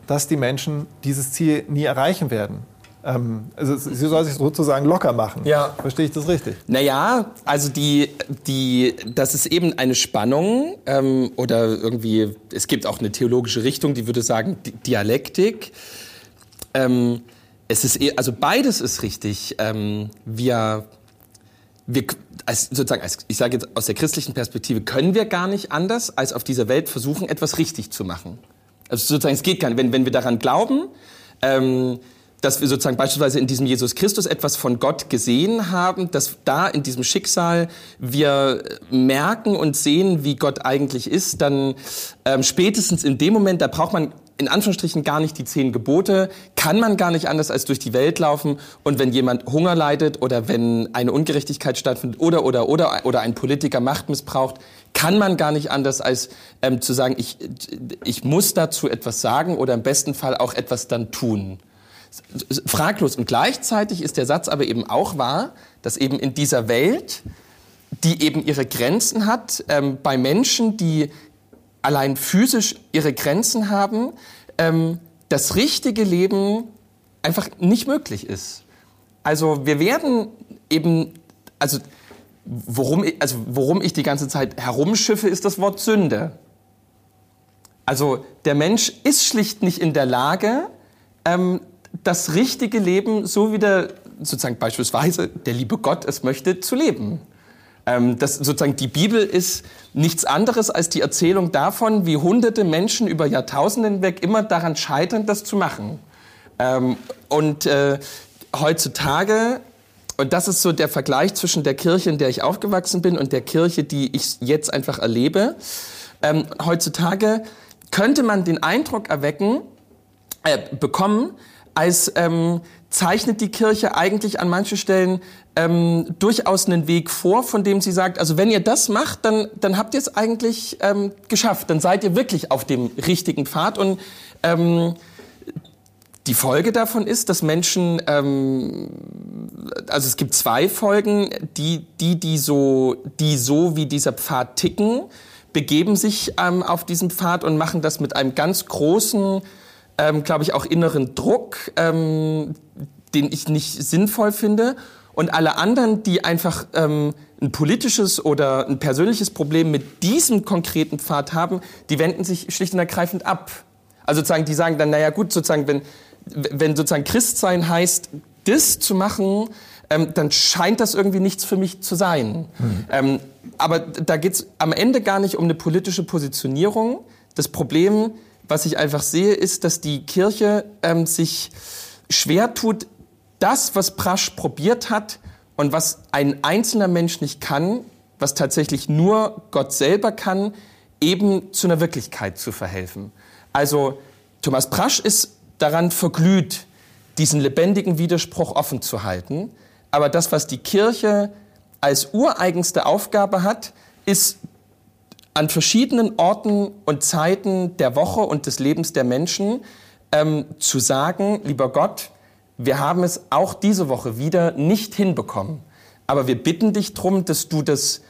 dass die Menschen dieses Ziel nie erreichen werden. Ähm, also sie soll sich sozusagen locker machen. Ja. Verstehe ich das richtig? Naja, also die, die, das ist eben eine Spannung ähm, oder irgendwie, es gibt auch eine theologische Richtung, die würde sagen Di- Dialektik. Ähm, es ist eher, also beides ist richtig. Ähm, wir, wir, als, sozusagen, als, ich sage jetzt aus der christlichen Perspektive, können wir gar nicht anders, als auf dieser Welt versuchen, etwas richtig zu machen. Also sozusagen, es geht gar nicht. Wenn, wenn wir daran glauben, ähm, dass wir sozusagen beispielsweise in diesem Jesus Christus etwas von Gott gesehen haben, dass da in diesem Schicksal wir merken und sehen, wie Gott eigentlich ist, dann ähm, spätestens in dem Moment, da braucht man in Anführungsstrichen gar nicht die zehn Gebote, kann man gar nicht anders als durch die Welt laufen. Und wenn jemand Hunger leidet oder wenn eine Ungerechtigkeit stattfindet oder oder oder oder ein Politiker Macht missbraucht, kann man gar nicht anders als ähm, zu sagen, ich, ich muss dazu etwas sagen oder im besten Fall auch etwas dann tun. Fraglos. Und gleichzeitig ist der Satz aber eben auch wahr, dass eben in dieser Welt, die eben ihre Grenzen hat, ähm, bei Menschen, die allein physisch ihre Grenzen haben, ähm, das richtige Leben einfach nicht möglich ist. Also wir werden eben, also worum, ich- also worum ich die ganze Zeit herumschiffe, ist das Wort Sünde. Also der Mensch ist schlicht nicht in der Lage, ähm, das richtige Leben, so wie der sozusagen beispielsweise der liebe Gott es möchte, zu leben. Ähm, das, sozusagen die Bibel ist nichts anderes als die Erzählung davon, wie hunderte Menschen über Jahrtausende hinweg immer daran scheitern, das zu machen. Ähm, und äh, heutzutage, und das ist so der Vergleich zwischen der Kirche, in der ich aufgewachsen bin, und der Kirche, die ich jetzt einfach erlebe, ähm, heutzutage könnte man den Eindruck erwecken, äh, bekommen, als ähm, zeichnet die Kirche eigentlich an manchen Stellen ähm, durchaus einen Weg vor, von dem sie sagt, also wenn ihr das macht, dann, dann habt ihr es eigentlich ähm, geschafft, dann seid ihr wirklich auf dem richtigen Pfad und ähm, die Folge davon ist, dass Menschen, ähm, also es gibt zwei Folgen, die, die, die so, die so wie dieser Pfad ticken, begeben sich ähm, auf diesen Pfad und machen das mit einem ganz großen, ähm, glaube ich, auch inneren Druck, ähm, den ich nicht sinnvoll finde. Und alle anderen, die einfach ähm, ein politisches oder ein persönliches Problem mit diesem konkreten Pfad haben, die wenden sich schlicht und ergreifend ab. Also sozusagen, die sagen dann, naja gut, sozusagen, wenn, wenn sozusagen Christsein heißt, das zu machen, ähm, dann scheint das irgendwie nichts für mich zu sein. Ähm, aber da geht es am Ende gar nicht um eine politische Positionierung. Das Problem, was ich einfach sehe, ist, dass die Kirche ähm, sich schwer tut, das, was Prasch probiert hat und was ein einzelner Mensch nicht kann, was tatsächlich nur Gott selber kann, eben zu einer Wirklichkeit zu verhelfen. Also Thomas Prasch ist daran verglüht, diesen lebendigen Widerspruch offen zu halten. Aber das, was die Kirche als ureigenste Aufgabe hat, ist an verschiedenen Orten und Zeiten der Woche und des Lebens der Menschen ähm, zu sagen, lieber Gott, wir haben es auch diese Woche wieder nicht hinbekommen. Aber wir bitten dich darum, dass du das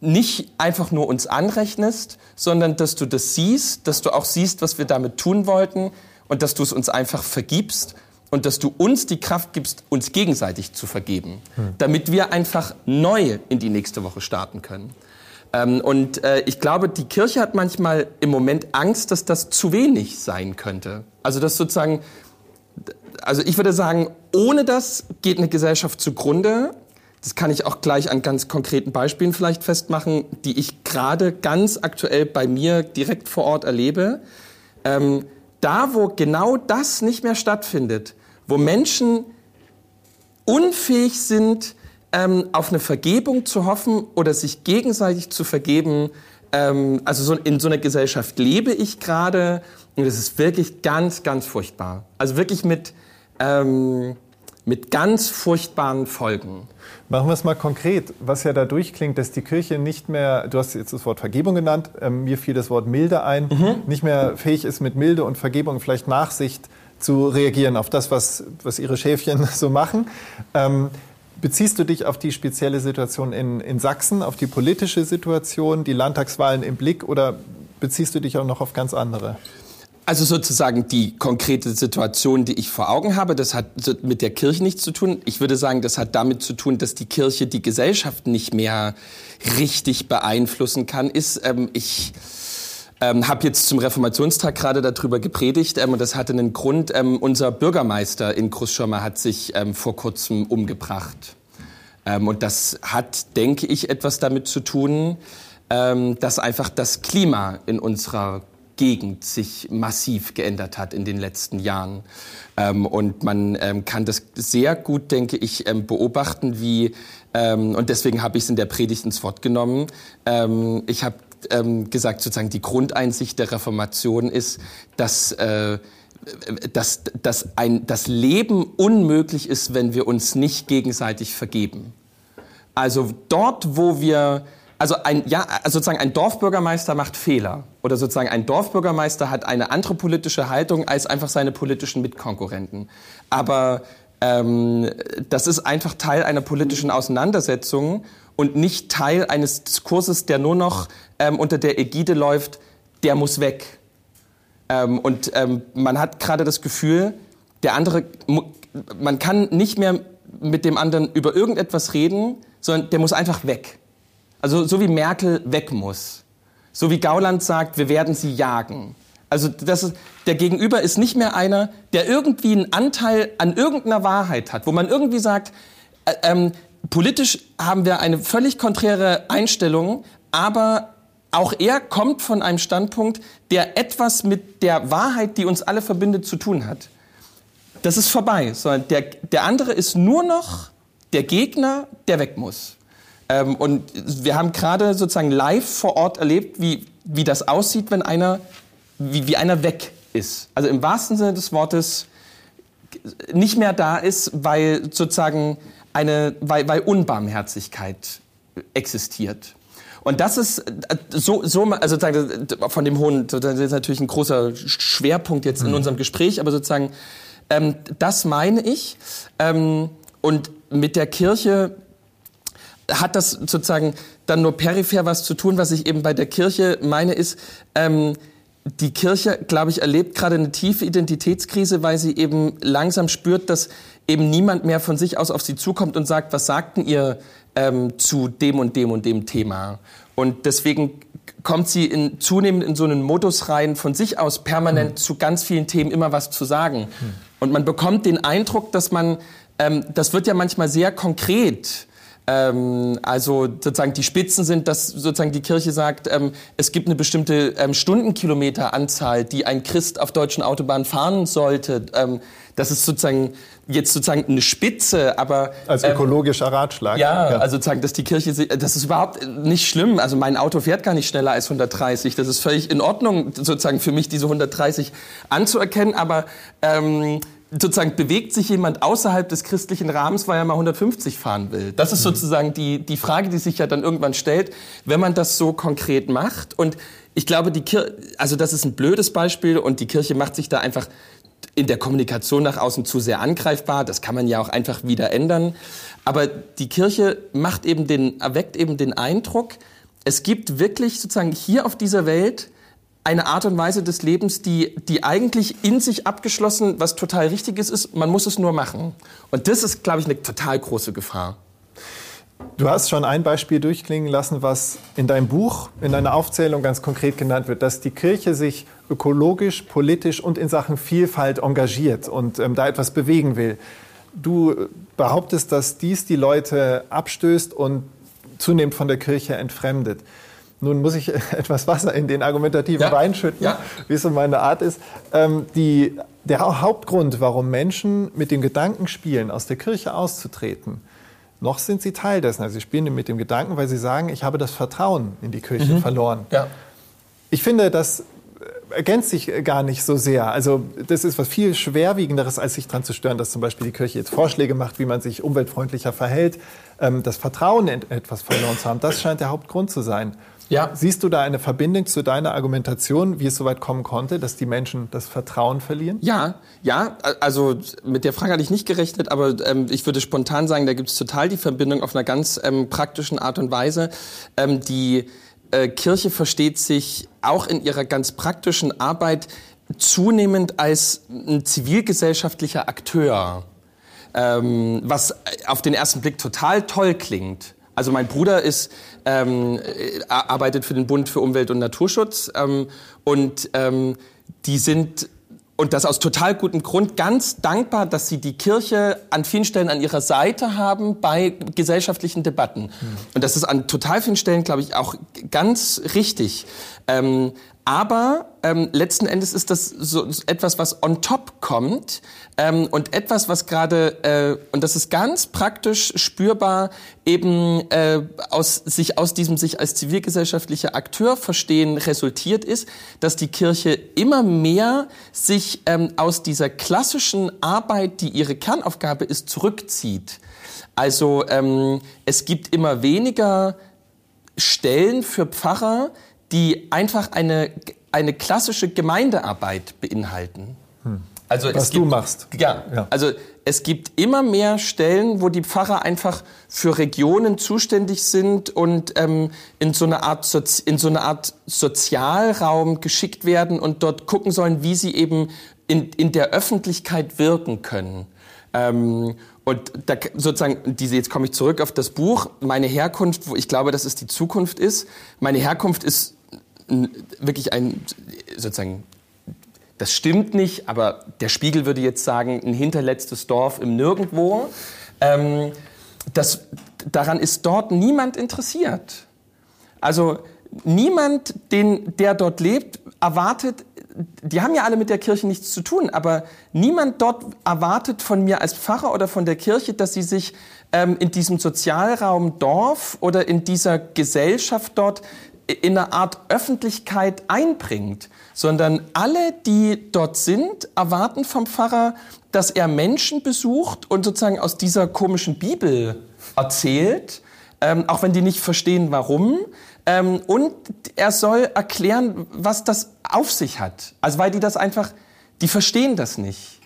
nicht einfach nur uns anrechnest, sondern dass du das siehst, dass du auch siehst, was wir damit tun wollten und dass du es uns einfach vergibst und dass du uns die Kraft gibst, uns gegenseitig zu vergeben, damit wir einfach neu in die nächste Woche starten können. Ähm, und äh, ich glaube, die Kirche hat manchmal im Moment Angst, dass das zu wenig sein könnte. Also dass sozusagen, also ich würde sagen, ohne das geht eine Gesellschaft zugrunde. Das kann ich auch gleich an ganz konkreten Beispielen vielleicht festmachen, die ich gerade ganz aktuell bei mir direkt vor Ort erlebe. Ähm, da, wo genau das nicht mehr stattfindet, wo Menschen unfähig sind, ähm, auf eine Vergebung zu hoffen oder sich gegenseitig zu vergeben. Ähm, also so, in so einer Gesellschaft lebe ich gerade und es ist wirklich ganz, ganz furchtbar. Also wirklich mit, ähm, mit ganz furchtbaren Folgen. Machen wir es mal konkret, was ja da durchklingt, dass die Kirche nicht mehr, du hast jetzt das Wort Vergebung genannt, ähm, mir fiel das Wort Milde ein, nicht mehr fähig ist mit Milde und Vergebung, vielleicht Nachsicht zu reagieren auf das, was, was ihre Schäfchen so machen. Ähm, beziehst du dich auf die spezielle Situation in, in Sachsen, auf die politische Situation, die Landtagswahlen im Blick oder beziehst du dich auch noch auf ganz andere? Also sozusagen die konkrete Situation, die ich vor Augen habe, das hat mit der Kirche nichts zu tun. Ich würde sagen, das hat damit zu tun, dass die Kirche die Gesellschaft nicht mehr richtig beeinflussen kann. Ist ähm, ich ähm, habe jetzt zum Reformationstag gerade darüber gepredigt ähm, und das hatte einen Grund. Ähm, unser Bürgermeister in Großschirmer hat sich ähm, vor kurzem umgebracht. Ähm, und das hat, denke ich, etwas damit zu tun, ähm, dass einfach das Klima in unserer Gegend sich massiv geändert hat in den letzten Jahren. Ähm, und man ähm, kann das sehr gut, denke ich, ähm, beobachten, wie, ähm, und deswegen habe ich es in der Predigt ins Wort genommen, ähm, ich habe ähm, gesagt, sozusagen die Grundeinsicht der Reformation ist, dass, äh, dass, dass ein, das Leben unmöglich ist, wenn wir uns nicht gegenseitig vergeben. Also dort, wo wir, also ein, ja, also sozusagen ein Dorfbürgermeister macht Fehler oder sozusagen ein Dorfbürgermeister hat eine andere politische Haltung als einfach seine politischen Mitkonkurrenten. Aber ähm, das ist einfach Teil einer politischen Auseinandersetzung und nicht Teil eines Diskurses, der nur noch ähm, unter der Ägide läuft, der muss weg. Ähm, und ähm, man hat gerade das Gefühl, der andere, man kann nicht mehr mit dem anderen über irgendetwas reden, sondern der muss einfach weg. Also so wie Merkel weg muss. So wie Gauland sagt, wir werden sie jagen. Also das ist, der Gegenüber ist nicht mehr einer, der irgendwie einen Anteil an irgendeiner Wahrheit hat, wo man irgendwie sagt, äh, ähm, politisch haben wir eine völlig konträre Einstellung, aber auch er kommt von einem Standpunkt, der etwas mit der Wahrheit, die uns alle verbindet, zu tun hat. Das ist vorbei, sondern der, der andere ist nur noch der Gegner, der weg muss. Ähm, und wir haben gerade sozusagen live vor Ort erlebt, wie, wie das aussieht, wenn einer, wie, wie einer weg ist. Also im wahrsten Sinne des Wortes nicht mehr da ist, weil sozusagen eine, weil, weil Unbarmherzigkeit existiert. Und das ist so, so also sozusagen von dem hohen, das ist natürlich ein großer Schwerpunkt jetzt in mhm. unserem Gespräch, aber sozusagen ähm, das meine ich. Ähm, und mit der Kirche hat das sozusagen dann nur peripher was zu tun. Was ich eben bei der Kirche meine, ist, ähm, die Kirche, glaube ich, erlebt gerade eine tiefe Identitätskrise, weil sie eben langsam spürt, dass eben niemand mehr von sich aus auf sie zukommt und sagt, was sagten ihr ähm, zu dem und dem und dem Thema. Und deswegen kommt sie in, zunehmend in so einen Modus rein, von sich aus permanent mhm. zu ganz vielen Themen immer was zu sagen. Mhm. Und man bekommt den Eindruck, dass man, ähm, das wird ja manchmal sehr konkret, ähm, also sozusagen die Spitzen sind, dass sozusagen die Kirche sagt, ähm, es gibt eine bestimmte ähm, Stundenkilometeranzahl, die ein Christ auf deutschen Autobahnen fahren sollte. Ähm, das ist sozusagen jetzt sozusagen eine Spitze, aber als ähm, ökologischer Ratschlag. Ja, ja, also sozusagen, dass die Kirche, das ist überhaupt nicht schlimm. Also mein Auto fährt gar nicht schneller als 130. Das ist völlig in Ordnung, sozusagen für mich diese 130 anzuerkennen. Aber ähm, sozusagen bewegt sich jemand außerhalb des christlichen Rahmens, weil er mal 150 fahren will? Das ist mhm. sozusagen die, die Frage, die sich ja dann irgendwann stellt, wenn man das so konkret macht. Und ich glaube, die Kirche, also das ist ein blödes Beispiel und die Kirche macht sich da einfach in der Kommunikation nach außen zu sehr angreifbar. Das kann man ja auch einfach wieder ändern. Aber die Kirche macht eben den, erweckt eben den Eindruck, es gibt wirklich sozusagen hier auf dieser Welt eine Art und Weise des Lebens, die, die eigentlich in sich abgeschlossen was total Richtiges ist. Man muss es nur machen. Und das ist, glaube ich, eine total große Gefahr. Du hast schon ein Beispiel durchklingen lassen, was in deinem Buch, in deiner Aufzählung ganz konkret genannt wird, dass die Kirche sich ökologisch, politisch und in Sachen Vielfalt engagiert und ähm, da etwas bewegen will. Du behauptest, dass dies die Leute abstößt und zunehmend von der Kirche entfremdet. Nun muss ich etwas Wasser in den argumentativen ja. Wein schütten, ja. wie es so meine Art ist. Ähm, die, der Hauptgrund, warum Menschen mit dem Gedanken spielen, aus der Kirche auszutreten, noch sind sie Teil dessen. Also sie spielen mit dem Gedanken, weil sie sagen, ich habe das Vertrauen in die Kirche mhm. verloren. Ja. Ich finde, das ergänzt sich gar nicht so sehr. Also das ist was viel schwerwiegenderes, als sich daran zu stören, dass zum Beispiel die Kirche jetzt Vorschläge macht, wie man sich umweltfreundlicher verhält. Ähm, das Vertrauen in etwas verloren zu haben, das scheint der Hauptgrund zu sein. Ja. Siehst du da eine Verbindung zu deiner Argumentation, wie es so weit kommen konnte, dass die Menschen das Vertrauen verlieren? Ja, ja, also mit der Frage hatte ich nicht gerechnet, aber ähm, ich würde spontan sagen, da gibt es total die Verbindung auf einer ganz ähm, praktischen Art und Weise. Ähm, die äh, Kirche versteht sich auch in ihrer ganz praktischen Arbeit zunehmend als ein zivilgesellschaftlicher Akteur, ähm, was auf den ersten Blick total toll klingt. Also mein Bruder ist, ähm, arbeitet für den Bund für Umwelt und Naturschutz ähm, und ähm, die sind und das aus total gutem Grund ganz dankbar, dass sie die Kirche an vielen Stellen an ihrer Seite haben bei gesellschaftlichen Debatten. Mhm. Und das ist an total vielen Stellen, glaube ich, auch ganz richtig. Ähm, aber ähm, letzten Endes ist das so etwas, was on top kommt ähm, und etwas, was gerade äh, und das ist ganz praktisch spürbar eben äh, aus sich aus diesem sich als zivilgesellschaftlicher Akteur verstehen resultiert ist, dass die Kirche immer mehr sich ähm, aus dieser klassischen Arbeit, die ihre Kernaufgabe ist, zurückzieht. Also ähm, es gibt immer weniger Stellen für Pfarrer, die einfach eine, eine klassische Gemeindearbeit beinhalten. Hm. Also Was gibt, du machst. Ja, ja, also es gibt immer mehr Stellen, wo die Pfarrer einfach für Regionen zuständig sind und ähm, in, so eine Art Sozi in so eine Art Sozialraum geschickt werden und dort gucken sollen, wie sie eben in, in der Öffentlichkeit wirken können. Ähm, und da, sozusagen, diese, jetzt komme ich zurück auf das Buch, meine Herkunft, wo ich glaube, dass es die Zukunft ist. Meine Herkunft ist wirklich ein, sozusagen, das stimmt nicht, aber der Spiegel würde jetzt sagen, ein hinterletztes Dorf im Nirgendwo. Ähm, das, daran ist dort niemand interessiert. Also niemand, den, der dort lebt, erwartet, die haben ja alle mit der Kirche nichts zu tun, aber niemand dort erwartet von mir als Pfarrer oder von der Kirche, dass sie sich ähm, in diesem Sozialraum Dorf oder in dieser Gesellschaft dort in einer Art Öffentlichkeit einbringt, sondern alle, die dort sind, erwarten vom Pfarrer, dass er Menschen besucht und sozusagen aus dieser komischen Bibel erzählt, ähm, auch wenn die nicht verstehen, warum. Ähm, und er soll erklären, was das auf sich hat. Also weil die das einfach, die verstehen das nicht.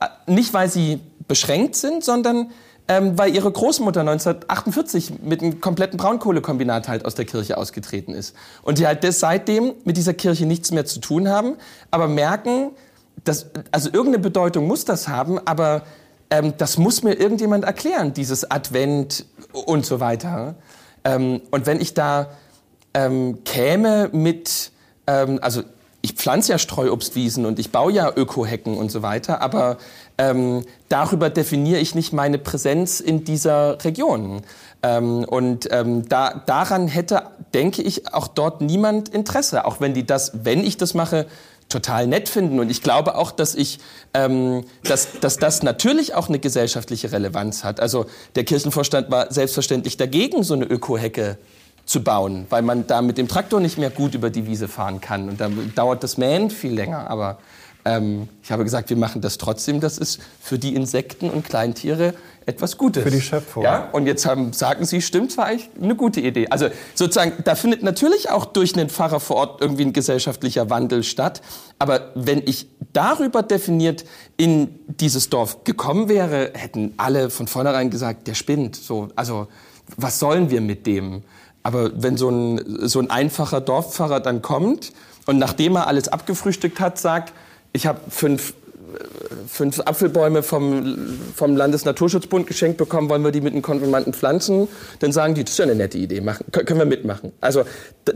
Äh, nicht, weil sie beschränkt sind, sondern ähm, weil ihre Großmutter 1948 mit einem kompletten Braunkohlekombinat halt aus der Kirche ausgetreten ist. Und die halt das seitdem mit dieser Kirche nichts mehr zu tun haben, aber merken, dass, also irgendeine Bedeutung muss das haben, aber ähm, das muss mir irgendjemand erklären, dieses Advent und so weiter. Ähm, und wenn ich da ähm, käme mit, ähm, also ich pflanze ja Streuobstwiesen und ich baue ja Ökohecken und so weiter, aber ähm, darüber definiere ich nicht meine Präsenz in dieser Region. Ähm, und ähm, da, daran hätte, denke ich, auch dort niemand Interesse, auch wenn die das, wenn ich das mache, total nett finden. Und ich glaube auch, dass ich, ähm, dass, dass das natürlich auch eine gesellschaftliche Relevanz hat. Also der Kirchenvorstand war selbstverständlich dagegen, so eine Ökohecke zu bauen, weil man da mit dem Traktor nicht mehr gut über die Wiese fahren kann. Und dann dauert das Mähen viel länger. Aber ähm, ich habe gesagt, wir machen das trotzdem. Das ist für die Insekten und Kleintiere etwas Gutes. Für die Schöpfung. Ja, und jetzt haben, sagen Sie, stimmt, war eigentlich eine gute Idee. Also sozusagen, da findet natürlich auch durch einen Pfarrer vor Ort irgendwie ein gesellschaftlicher Wandel statt. Aber wenn ich darüber definiert in dieses Dorf gekommen wäre, hätten alle von vornherein gesagt, der spinnt. So, also was sollen wir mit dem? Aber wenn so ein, so ein einfacher Dorfpfarrer dann kommt und nachdem er alles abgefrühstückt hat, sagt, ich habe fünf, fünf Apfelbäume vom, vom Landesnaturschutzbund geschenkt bekommen, wollen wir die mit den Konfirmanden pflanzen, dann sagen die, das ist ja eine nette Idee, machen, können wir mitmachen. Also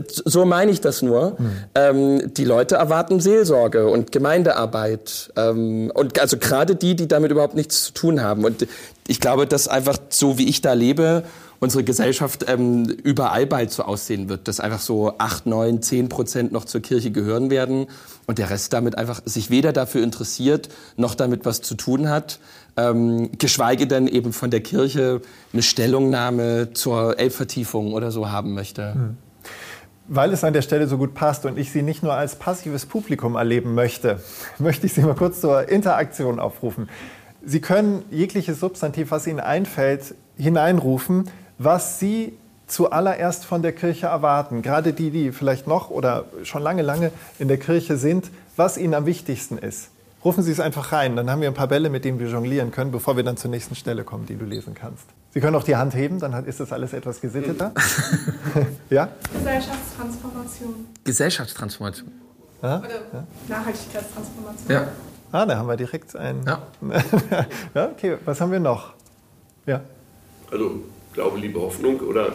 so meine ich das nur. Mhm. Ähm, die Leute erwarten Seelsorge und Gemeindearbeit. Ähm, und also gerade die, die damit überhaupt nichts zu tun haben. Und ich glaube, dass einfach so, wie ich da lebe, unsere Gesellschaft ähm, überall bald so aussehen wird, dass einfach so acht, neun, zehn Prozent noch zur Kirche gehören werden und der Rest damit einfach sich weder dafür interessiert, noch damit was zu tun hat, ähm, geschweige denn eben von der Kirche eine Stellungnahme zur Elbvertiefung oder so haben möchte. Hm. Weil es an der Stelle so gut passt und ich Sie nicht nur als passives Publikum erleben möchte, möchte ich Sie mal kurz zur Interaktion aufrufen. Sie können jegliches Substantiv, was Ihnen einfällt, hineinrufen was Sie zuallererst von der Kirche erwarten, gerade die, die vielleicht noch oder schon lange, lange in der Kirche sind, was Ihnen am wichtigsten ist. Rufen Sie es einfach rein, dann haben wir ein paar Bälle, mit denen wir jonglieren können, bevor wir dann zur nächsten Stelle kommen, die du lesen kannst. Sie können auch die Hand heben, dann ist das alles etwas gesitteter. ja? Gesellschaftstransformation. Gesellschaftstransformation. Ja? Oder ja? Nachhaltigkeitstransformation. Ja. Ah, da haben wir direkt ein. Ja. ja. Okay, was haben wir noch? Ja. Also Glaube, Liebe, Hoffnung oder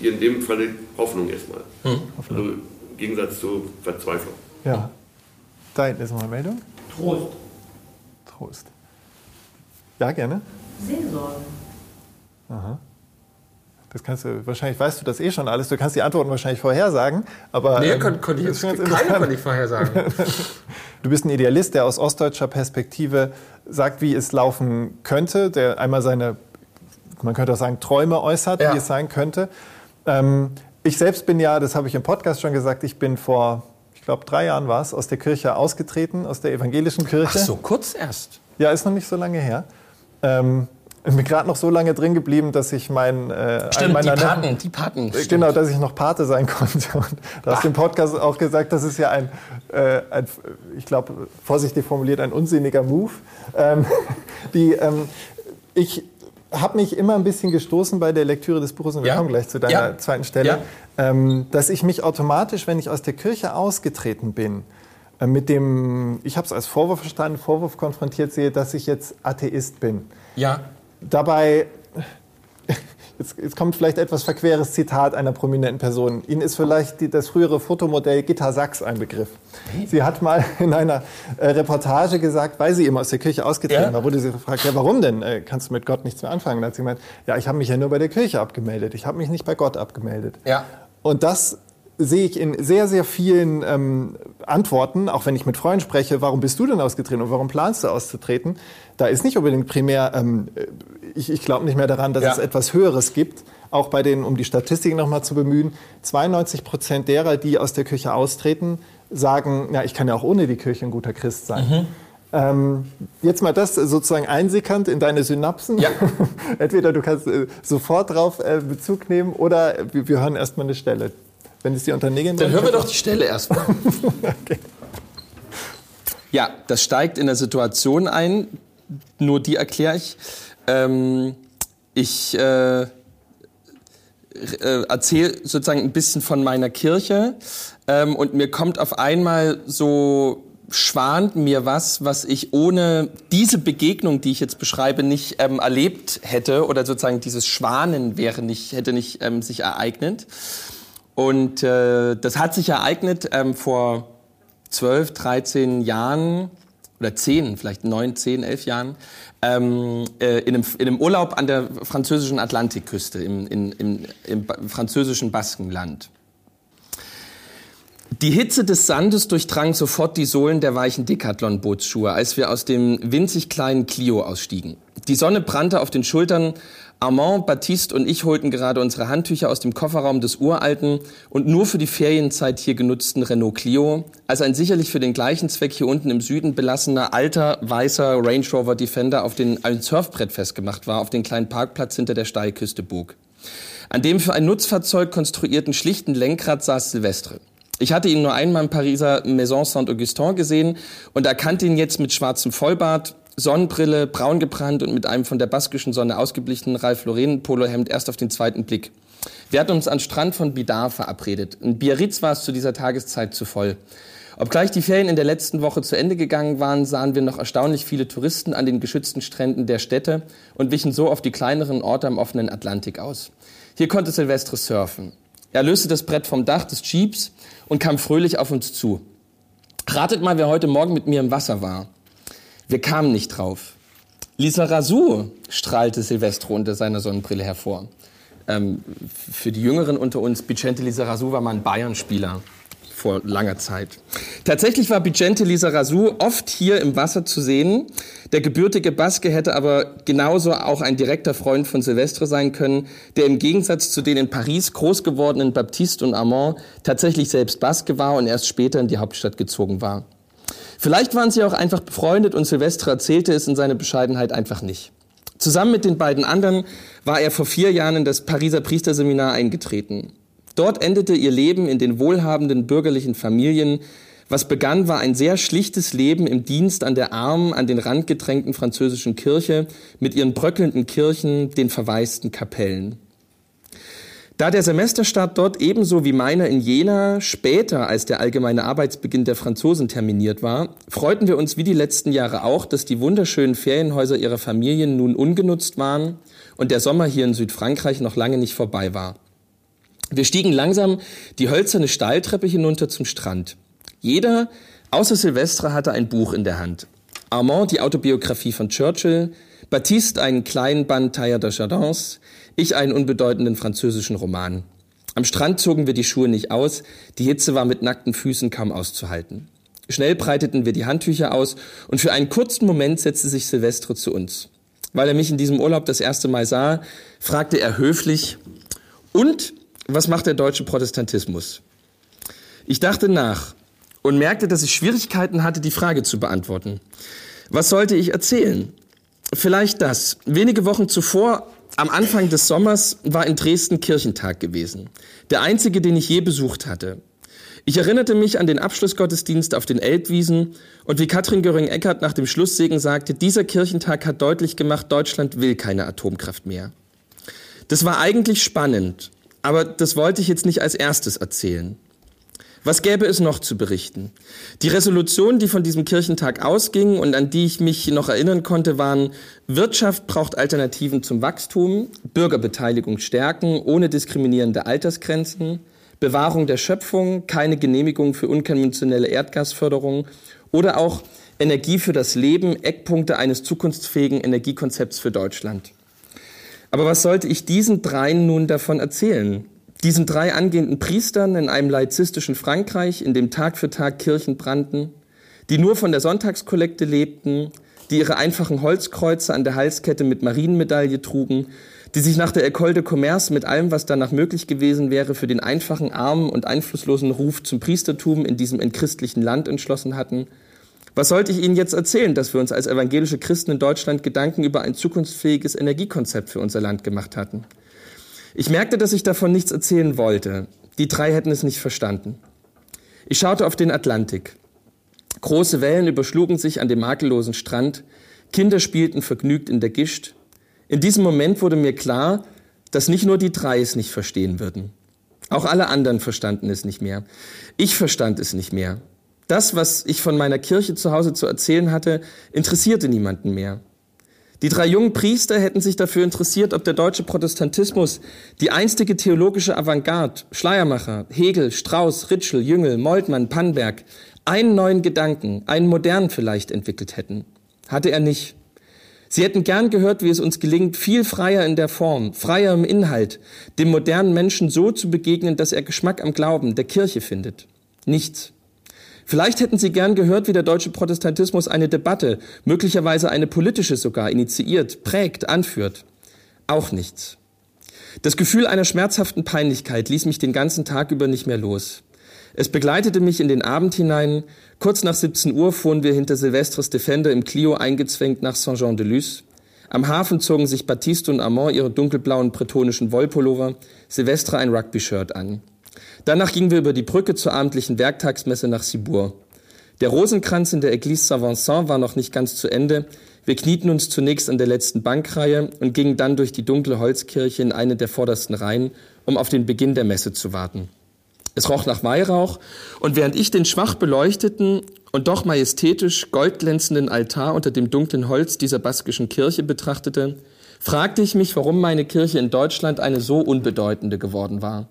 hier in dem Falle Hoffnung erstmal. Hm. Also im Gegensatz zu Verzweiflung. Ja. Da hinten ist noch eine Meldung. Trost. Trost. Ja, gerne. Seelsorge. Aha. Das kannst du, wahrscheinlich weißt du das eh schon alles. Du kannst die Antworten wahrscheinlich vorhersagen. Aber, nee, ähm, konnte kon ich jetzt, keine konnte ich vorhersagen. du bist ein Idealist, der aus ostdeutscher Perspektive sagt, wie es laufen könnte, der einmal seine man könnte auch sagen, Träume äußert, ja. wie es sein könnte. Ähm, ich selbst bin ja, das habe ich im Podcast schon gesagt, ich bin vor, ich glaube, drei Jahren war es, aus der Kirche ausgetreten, aus der evangelischen Kirche. Ach so, kurz erst? Ja, ist noch nicht so lange her. Ähm, ich bin gerade noch so lange drin geblieben, dass ich mein äh, stimmt, meiner die Paten, die Paten, stimmt. genau, dass ich noch Pate sein konnte. Und du hast im Podcast auch gesagt, das ist ja ein, äh, ein ich glaube, vorsichtig formuliert, ein unsinniger Move. Ähm, Die, ähm, ich habe mich immer ein bisschen gestoßen bei der Lektüre des Buches, und wir Ja. kommen gleich zu deiner Ja. zweiten Stelle, Ja. ähm, dass ich mich automatisch, wenn ich aus der Kirche ausgetreten bin, äh, mit dem, ich habe es als Vorwurf verstanden, Vorwurf konfrontiert sehe, dass ich jetzt Atheist bin. Ja. Dabei, jetzt, jetzt kommt vielleicht etwas verqueres Zitat einer prominenten Person. Ihnen ist vielleicht die, das frühere Fotomodell Gitta Sachs ein Begriff. Sie hat mal in einer äh, Reportage gesagt, weil sie immer aus der Kirche ausgetreten Ja. war, wurde sie gefragt, ja warum denn? Äh, kannst du mit Gott nichts mehr anfangen? Da hat sie gemeint, ja ich habe mich ja nur bei der Kirche abgemeldet, ich habe mich nicht bei Gott abgemeldet. Ja. Und das sehe ich in sehr, sehr vielen ähm, Antworten, auch wenn ich mit Freunden spreche, warum bist du denn ausgetreten und warum planst du auszutreten? Da ist nicht unbedingt primär, ähm, ich, ich glaube nicht mehr daran, dass Ja. es etwas Höheres gibt. Auch bei den, um die Statistik nochmal zu bemühen, 92 Prozent derer, die aus der Kirche austreten, sagen, ja, ich kann ja auch ohne die Kirche ein guter Christ sein. Ähm, jetzt mal das sozusagen einsickernd in deine Synapsen. Ja. Entweder du kannst äh, sofort drauf äh, Bezug nehmen oder wir, wir hören erstmal eine Stelle. Wenn es dir unter Nägeln Dann hören wir doch die Stelle erstmal. Ja, das steigt in der Situation ein. Nur die erkläre ich. Ähm, ich äh, äh, erzähle sozusagen ein bisschen von meiner Kirche ähm, und mir kommt auf einmal so schwant mir was, was ich ohne diese Begegnung, die ich jetzt beschreibe, nicht ähm, erlebt hätte oder sozusagen dieses Schwanen wäre nicht hätte nicht ähm, sich ereignet. Und äh, das hat sich ereignet ähm, vor 12, 13 Jahren oder 10, vielleicht 9, 10, 11 Jahren, ähm, äh, in, einem, in einem Urlaub an der französischen Atlantikküste, im, in, im, im französischen Baskenland. Die Hitze des Sandes durchdrang sofort die Sohlen der weichen Decathlon-Bootsschuhe, als wir aus dem winzig kleinen Clio ausstiegen. Die Sonne brannte auf den Schultern. Armand, Baptiste und ich holten gerade unsere Handtücher aus dem Kofferraum des uralten und nur für die Ferienzeit hier genutzten Renault Clio, als ein sicherlich für den gleichen Zweck hier unten im Süden belassener alter weißer Range Rover Defender auf den ein Surfbrett festgemacht war, auf den kleinen Parkplatz hinter der Steilküste bog. An dem für ein Nutzfahrzeug konstruierten schlichten Lenkrad saß Silvestre. Ich hatte ihn nur einmal im Pariser Maison Saint-Augustin gesehen und erkannte ihn jetzt mit schwarzem Vollbart, Sonnenbrille, braun gebrannt und mit einem von der baskischen Sonne ausgeblichenen Ralph Lauren Polohemd erst auf den zweiten Blick. Wir hatten uns am Strand von Bidar verabredet. In Biarritz war es zu dieser Tageszeit zu voll. Obgleich die Ferien in der letzten Woche zu Ende gegangen waren, sahen wir noch erstaunlich viele Touristen an den geschützten Stränden der Städte und wichen so auf die kleineren Orte am offenen Atlantik aus. Hier konnte Silvestre surfen. Er löste das Brett vom Dach des Jeeps und kam fröhlich auf uns zu. Ratet mal, wer heute Morgen mit mir im Wasser war. Wir kamen nicht drauf. Lisa Razou strahlte Silvestro unter seiner Sonnenbrille hervor. Ähm, für die Jüngeren unter uns, Vicente Lizarazu war mal ein Bayern-Spieler vor langer Zeit. Tatsächlich war Vicente Lizarazu oft hier im Wasser zu sehen. Der gebürtige Baske hätte aber genauso auch ein direkter Freund von Silvestre sein können, der im Gegensatz zu den in Paris groß gewordenen Baptiste und Armand tatsächlich selbst Baske war und erst später in die Hauptstadt gezogen war. Vielleicht waren sie auch einfach befreundet und Silvestre erzählte es in seiner Bescheidenheit einfach nicht. Zusammen mit den beiden anderen war er vor vier Jahren in das Pariser Priesterseminar eingetreten. Dort endete ihr Leben in den wohlhabenden bürgerlichen Familien. Was begann, war ein sehr schlichtes Leben im Dienst an der armen, an den Rand gedrängten französischen Kirche mit ihren bröckelnden Kirchen, den verwaisten Kapellen. Da der Semesterstart dort ebenso wie meiner in Jena später als der allgemeine Arbeitsbeginn der Franzosen terminiert war, freuten wir uns wie die letzten Jahre auch, dass die wunderschönen Ferienhäuser ihrer Familien nun ungenutzt waren und der Sommer hier in Südfrankreich noch lange nicht vorbei war. Wir stiegen langsam die hölzerne Steiltreppe hinunter zum Strand. Jeder, außer Silvestre, hatte ein Buch in der Hand. Armand die Autobiografie von Churchill, Baptiste einen kleinen Band Taillard de Chardins, ich einen unbedeutenden französischen Roman. Am Strand zogen wir die Schuhe nicht aus, die Hitze war mit nackten Füßen kaum auszuhalten. Schnell breiteten wir die Handtücher aus und für einen kurzen Moment setzte sich Silvestre zu uns. Weil er mich in diesem Urlaub das erste Mal sah, fragte er höflich, und was macht der deutsche Protestantismus? Ich dachte nach und merkte, dass ich Schwierigkeiten hatte, die Frage zu beantworten. Was sollte ich erzählen? Vielleicht das. Wenige Wochen zuvor, am Anfang des Sommers, war in Dresden Kirchentag gewesen. Der einzige, den ich je besucht hatte. Ich erinnerte mich an den Abschlussgottesdienst auf den Elbwiesen und wie Katrin Göring-Eckardt nach dem Schlusssegen sagte, dieser Kirchentag hat deutlich gemacht, Deutschland will keine Atomkraft mehr. Das war eigentlich spannend, aber das wollte ich jetzt nicht als erstes erzählen. Was gäbe es noch zu berichten? Die Resolutionen, die von diesem Kirchentag ausgingen und an die ich mich noch erinnern konnte, waren Wirtschaft braucht Alternativen zum Wachstum, Bürgerbeteiligung stärken, ohne diskriminierende Altersgrenzen, Bewahrung der Schöpfung, keine Genehmigung für unkonventionelle Erdgasförderung oder auch Energie für das Leben, Eckpunkte eines zukunftsfähigen Energiekonzepts für Deutschland. Aber was sollte ich diesen dreien nun davon erzählen? Diesen drei angehenden Priestern in einem laizistischen Frankreich, in dem Tag für Tag Kirchen brannten, die nur von der Sonntagskollekte lebten, die ihre einfachen Holzkreuze an der Halskette mit Marienmedaille trugen, die sich nach der École de Commerce mit allem, was danach möglich gewesen wäre, für den einfachen, armen und einflusslosen Ruf zum Priestertum in diesem entchristlichen Land entschlossen hatten. Was sollte ich Ihnen jetzt erzählen, dass wir uns als evangelische Christen in Deutschland Gedanken über ein zukunftsfähiges Energiekonzept für unser Land gemacht hatten? Ich merkte, dass ich davon nichts erzählen wollte. Die drei hätten es nicht verstanden. Ich schaute auf den Atlantik. Große Wellen überschlugen sich an dem makellosen Strand. Kinder spielten vergnügt in der Gischt. In diesem Moment wurde mir klar, dass nicht nur die drei es nicht verstehen würden. Auch alle anderen verstanden es nicht mehr. Ich verstand es nicht mehr. Das, was ich von meiner Kirche zu Hause zu erzählen hatte, interessierte niemanden mehr. Die drei jungen Priester hätten sich dafür interessiert, ob der deutsche Protestantismus, die einstige theologische Avantgarde, Schleiermacher, Hegel, Strauß, Ritschel, Jüngel, Moltmann, Pannberg, einen neuen Gedanken, einen modernen vielleicht entwickelt hätten. Hatte er nicht. Sie hätten gern gehört, wie es uns gelingt, viel freier in der Form, freier im Inhalt, dem modernen Menschen so zu begegnen, dass er Geschmack am Glauben der Kirche findet. Nichts. Vielleicht hätten Sie gern gehört, wie der deutsche Protestantismus eine Debatte, möglicherweise eine politische sogar, initiiert, prägt, anführt. Auch nichts. Das Gefühl einer schmerzhaften Peinlichkeit ließ mich den ganzen Tag über nicht mehr los. Es begleitete mich in den Abend hinein. Kurz nach 17 Uhr fuhren wir hinter Silvestres Defender im Clio eingezwängt nach Saint-Jean-de-Luz. Am Hafen zogen sich Baptiste und Armand ihre dunkelblauen bretonischen Wollpullover, Silvestre ein Rugby-Shirt an. Danach gingen wir über die Brücke zur abendlichen Werktagsmesse nach Cibourg. Der Rosenkranz in der Église Saint-Vincent war noch nicht ganz zu Ende. Wir knieten uns zunächst an der letzten Bankreihe und gingen dann durch die dunkle Holzkirche in eine der vordersten Reihen, um auf den Beginn der Messe zu warten. Es roch nach Weihrauch, und während ich den schwach beleuchteten und doch majestätisch goldglänzenden Altar unter dem dunklen Holz dieser baskischen Kirche betrachtete, fragte ich mich, warum meine Kirche in Deutschland eine so unbedeutende geworden war.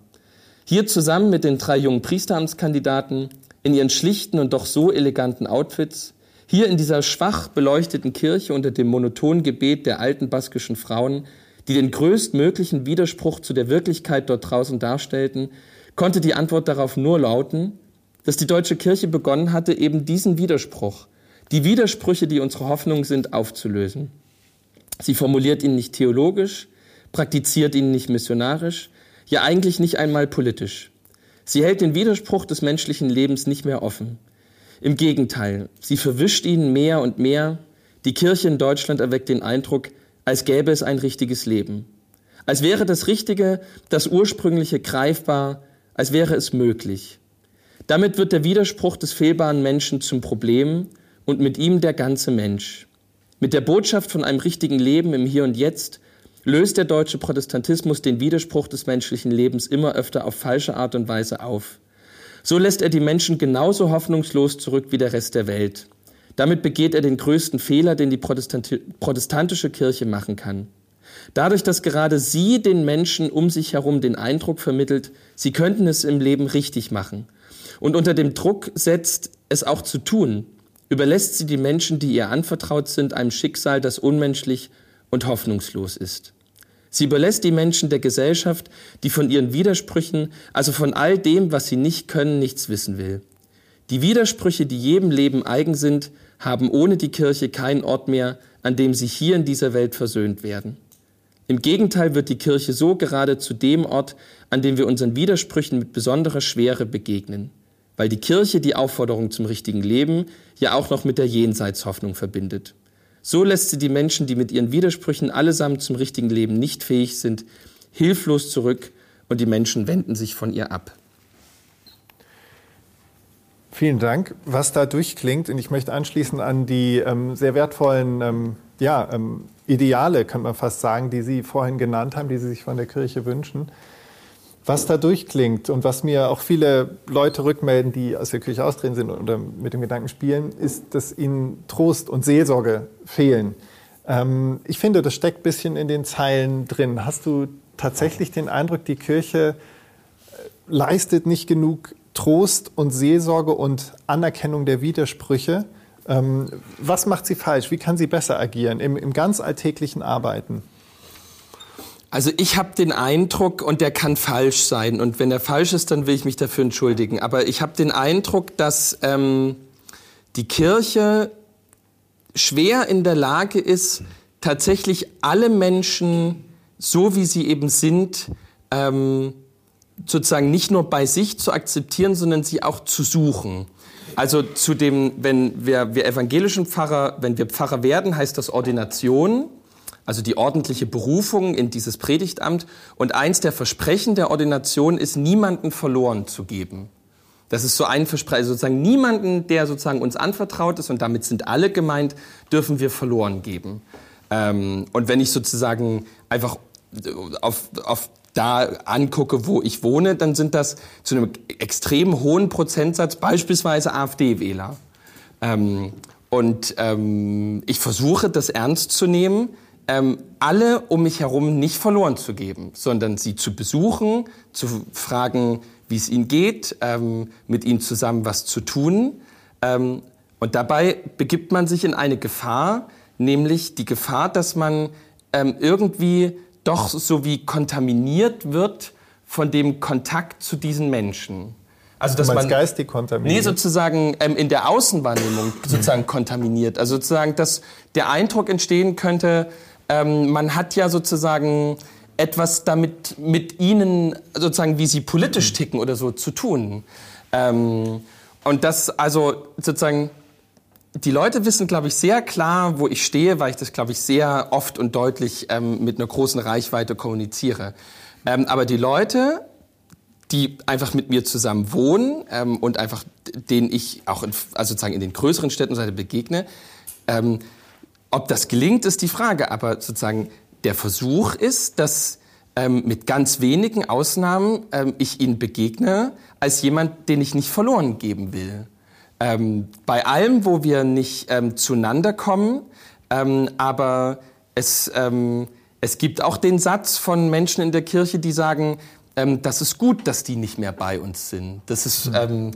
Hier zusammen mit den drei jungen Priesteramtskandidaten in ihren schlichten und doch so eleganten Outfits, hier in dieser schwach beleuchteten Kirche unter dem monotonen Gebet der alten baskischen Frauen, die den größtmöglichen Widerspruch zu der Wirklichkeit dort draußen darstellten, konnte die Antwort darauf nur lauten, dass die deutsche Kirche begonnen hatte, eben diesen Widerspruch, die Widersprüche, die unsere Hoffnung sind, aufzulösen. Sie formuliert ihn nicht theologisch, praktiziert ihn nicht missionarisch, ja eigentlich nicht einmal politisch. Sie hält den Widerspruch des menschlichen Lebens nicht mehr offen. Im Gegenteil, sie verwischt ihn mehr und mehr. Die Kirche in Deutschland erweckt den Eindruck, als gäbe es ein richtiges Leben. Als wäre das Richtige, das Ursprüngliche greifbar, als wäre es möglich. Damit wird der Widerspruch des fehlbaren Menschen zum Problem und mit ihm der ganze Mensch. Mit der Botschaft von einem richtigen Leben im Hier und Jetzt löst der deutsche Protestantismus den Widerspruch des menschlichen Lebens immer öfter auf falsche Art und Weise auf. So lässt er die Menschen genauso hoffnungslos zurück wie der Rest der Welt. Damit begeht er den größten Fehler, den die protestantische Kirche machen kann. Dadurch, dass gerade sie den Menschen um sich herum den Eindruck vermittelt, sie könnten es im Leben richtig machen und unter dem Druck setzt, es auch zu tun, überlässt sie die Menschen, die ihr anvertraut sind, einem Schicksal, das unmenschlich und hoffnungslos ist. Sie überlässt die Menschen der Gesellschaft, die von ihren Widersprüchen, also von all dem, was sie nicht können, nichts wissen will. Die Widersprüche, die jedem Leben eigen sind, haben ohne die Kirche keinen Ort mehr, an dem sie hier in dieser Welt versöhnt werden. Im Gegenteil wird die Kirche so gerade zu dem Ort, an dem wir unseren Widersprüchen mit besonderer Schwere begegnen, weil die Kirche die Aufforderung zum richtigen Leben ja auch noch mit der Jenseitshoffnung verbindet. So lässt sie die Menschen, die mit ihren Widersprüchen allesamt zum richtigen Leben nicht fähig sind, hilflos zurück und die Menschen wenden sich von ihr ab. Vielen Dank. Was da durchklingt, und ich möchte anschließen an die ähm, sehr wertvollen ähm, ja, ähm, Ideale, kann man fast sagen, die Sie vorhin genannt haben, die Sie sich von der Kirche wünschen. Was da durchklingt und was mir auch viele Leute rückmelden, die aus der Kirche austreten sind oder mit dem Gedanken spielen, ist, dass ihnen Trost und Seelsorge fehlen. Ähm, ich finde, das steckt ein bisschen in den Zeilen drin. Hast du tatsächlich den Eindruck, die Kirche äh, leistet nicht genug Trost und Seelsorge und Anerkennung der Widersprüche? Ähm, was macht sie falsch? Wie kann sie besser agieren im, im ganz alltäglichen Arbeiten? Also ich habe den Eindruck, und der kann falsch sein, und wenn er falsch ist, dann will ich mich dafür entschuldigen, aber ich habe den Eindruck, dass ähm, die Kirche schwer in der Lage ist, tatsächlich alle Menschen, so wie sie eben sind, ähm, sozusagen nicht nur bei sich zu akzeptieren, sondern sie auch zu suchen. Also zu dem, wenn wir, wir evangelischen Pfarrer, wenn wir Pfarrer werden, heißt das Ordination, also die ordentliche Berufung in dieses Predigtamt. Und eins der Versprechen der Ordination ist, niemanden verloren zu geben. Das ist so ein Versprechen, also sozusagen niemanden, der sozusagen uns anvertraut ist, und damit sind alle gemeint, dürfen wir verloren geben. Ähm, und wenn ich sozusagen einfach auf, auf da angucke, wo ich wohne, dann sind das zu einem extrem hohen Prozentsatz beispielsweise AfD-Wähler. Ähm, und ähm, ich versuche, das ernst zu nehmen, ähm, alle um mich herum nicht verloren zu geben, sondern sie zu besuchen, zu fragen, wie es ihnen geht, ähm, mit ihnen zusammen was zu tun. Ähm, und dabei begibt man sich in eine Gefahr, nämlich die Gefahr, dass man ähm, irgendwie doch so wie kontaminiert wird von dem Kontakt zu diesen Menschen. Also dass man geistig kontaminiert. Nee, sozusagen ähm, in der Außenwahrnehmung sozusagen kontaminiert. Also sozusagen, dass der Eindruck entstehen könnte, ähm, man hat ja sozusagen etwas damit mit ihnen sozusagen, wie sie politisch ticken oder so zu tun. Ähm, und das also sozusagen die Leute wissen, glaube ich, sehr klar, wo ich stehe, weil ich das, glaube ich, sehr oft und deutlich ähm, mit einer großen Reichweite kommuniziere. Ähm, aber die Leute, die einfach mit mir zusammen wohnen ähm, und einfach denen ich auch in, also sozusagen in den größeren Städten begegne, ähm, ob das gelingt, ist die Frage. Aber sozusagen der Versuch ist, dass ähm, mit ganz wenigen Ausnahmen ähm, ich ihnen begegne als jemand, den ich nicht verloren geben will ähm, bei allem, wo wir nicht ähm, zueinander kommen, ähm, aber es, ähm, es gibt auch den Satz von Menschen in der Kirche, die sagen, das ist gut, dass die nicht mehr bei uns sind. Das ist, mhm.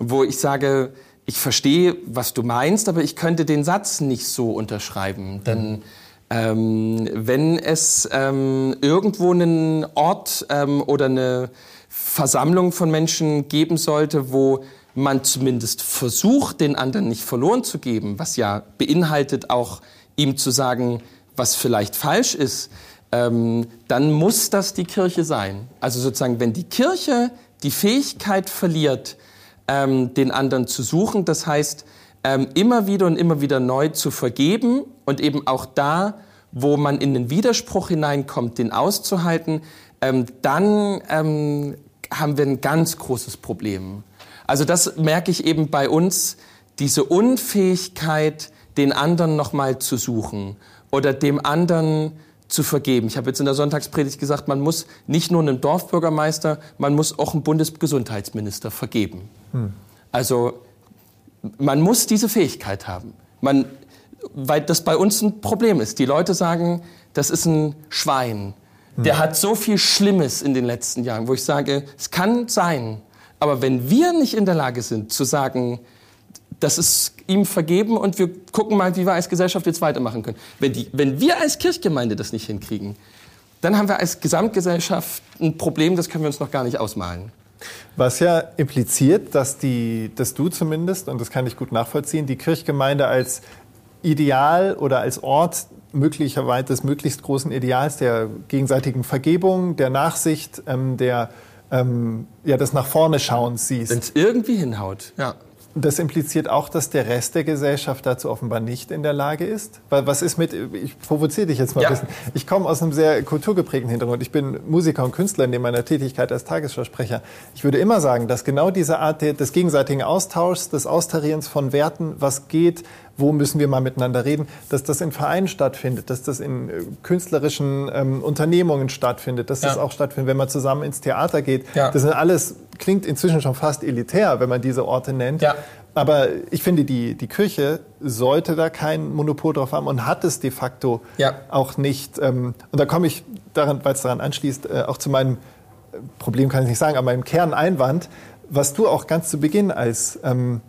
wo ich sage, ich verstehe, was du meinst, aber ich könnte den Satz nicht so unterschreiben. Mhm. Denn ähm, wenn es ähm, irgendwo einen Ort ähm, oder eine Versammlung von Menschen geben sollte, wo man zumindest versucht, den anderen nicht verloren zu geben, was ja beinhaltet auch ihm zu sagen, was vielleicht falsch ist, ähm, dann muss das die Kirche sein. Also sozusagen, wenn die Kirche die Fähigkeit verliert, ähm, den anderen zu suchen, das heißt, ähm, immer wieder und immer wieder neu zu vergeben und eben auch da, wo man in den Widerspruch hineinkommt, den auszuhalten, ähm, dann ähm, haben wir ein ganz großes Problem. Also das merke ich eben bei uns, diese Unfähigkeit, den anderen nochmal zu suchen oder dem anderen zu vergeben. Ich habe jetzt in der Sonntagspredigt gesagt, man muss nicht nur einen Dorfbürgermeister, man muss auch einen Bundesgesundheitsminister vergeben. Hm. Also man muss diese Fähigkeit haben. Man, weil das bei uns ein Problem ist. Die Leute sagen, das ist ein Schwein. Der hm. hat so viel Schlimmes in den letzten Jahren, wo ich sage, es kann sein, aber wenn wir nicht in der Lage sind zu sagen, das ist ihm vergeben und wir gucken mal, wie wir als Gesellschaft jetzt weitermachen können. Wenn, die, wenn wir als Kirchgemeinde das nicht hinkriegen, dann haben wir als Gesamtgesellschaft ein Problem, das können wir uns noch gar nicht ausmalen. Was ja impliziert, dass, die, dass du zumindest, und das kann ich gut nachvollziehen, die Kirchgemeinde als Ideal oder als Ort möglicherweise des möglichst großen Ideals der gegenseitigen Vergebung, der Nachsicht, ähm, der ähm, ja, das nach vorne schauen siehst. Wenn es irgendwie hinhaut, ja. Das impliziert auch, dass der Rest der Gesellschaft dazu offenbar nicht in der Lage ist. Weil was ist mit, ich provoziere dich jetzt mal ja. ein bisschen. Ich komme aus einem sehr kulturgeprägten Hintergrund. Ich bin Musiker und Künstler in meiner Tätigkeit als Tagesschausprecher. Ich würde immer sagen, dass genau diese Art des gegenseitigen Austauschs, des Austarierens von Werten, was geht, wo müssen wir mal miteinander reden, dass das in Vereinen stattfindet, dass das in äh, künstlerischen ähm, Unternehmungen stattfindet, dass ja. das auch stattfindet, wenn man zusammen ins Theater geht. Ja. Das sind alles, klingt inzwischen schon fast elitär, wenn man diese Orte nennt. Ja. Aber ich finde, die, die Kirche sollte da kein Monopol drauf haben und hat es de facto ja. auch nicht. Ähm, und da komme ich, daran, weil es daran anschließt, äh, auch zu meinem äh, Problem kann ich nicht sagen, aber meinem Kerneinwand, was du auch ganz zu Beginn als ähm,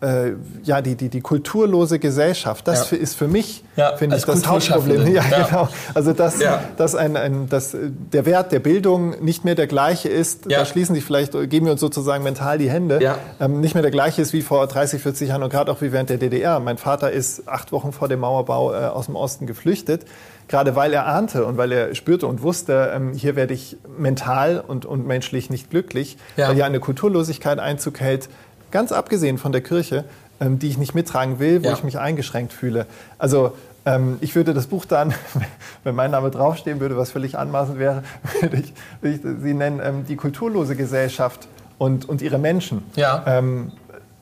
äh, ja, die, die, die kulturlose Gesellschaft, das ja. ist für mich, ja, finde ich, das Hauptproblem. Ja, ja, genau. Also, dass, dass, ein, ein, dass der Wert der Bildung nicht mehr der gleiche ist, da schließen sich vielleicht, geben wir uns sozusagen mental die Hände, ähm, nicht mehr der gleiche ist wie vor 30, 40 Jahren und gerade auch wie während der DDR. Mein Vater ist acht Wochen vor dem Mauerbau äh, aus dem Osten geflüchtet gerade weil er ahnte und weil er spürte und wusste, ähm, hier werde ich mental und, und menschlich nicht glücklich, ja. weil hier eine Kulturlosigkeit Einzug hält, ganz abgesehen von der Kirche, ähm, die ich nicht mittragen will, wo ja. ich mich eingeschränkt fühle. Also ähm, ich würde das Buch dann, wenn mein Name draufstehen würde, was völlig anmaßend wäre, würde ich, würde ich sie nennen, ähm, die kulturlose Gesellschaft und, und ihre Menschen ja. ähm,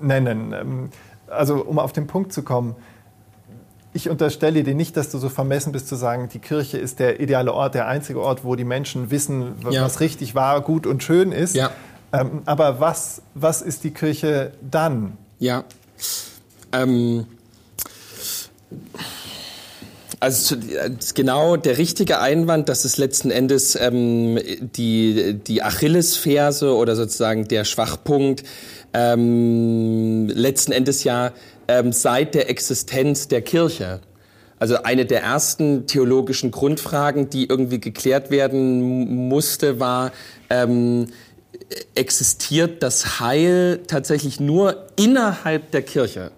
nennen. Ähm, also um auf den Punkt zu kommen, ich unterstelle dir nicht, dass du so vermessen bist zu sagen, die Kirche ist der ideale Ort, der einzige Ort, wo die Menschen wissen, was ja. richtig wahr, gut und schön ist. Ja. Ähm, aber was, was ist die Kirche dann? Ja. Ähm, also genau der richtige Einwand, dass es letzten Endes ähm, die, die Achillesferse oder sozusagen der Schwachpunkt ähm, letzten Endes ja ähm, seit der Existenz der Kirche. Also eine der ersten theologischen Grundfragen, die irgendwie geklärt werden musste, war, ähm, existiert das Heil tatsächlich nur innerhalb der Kirche.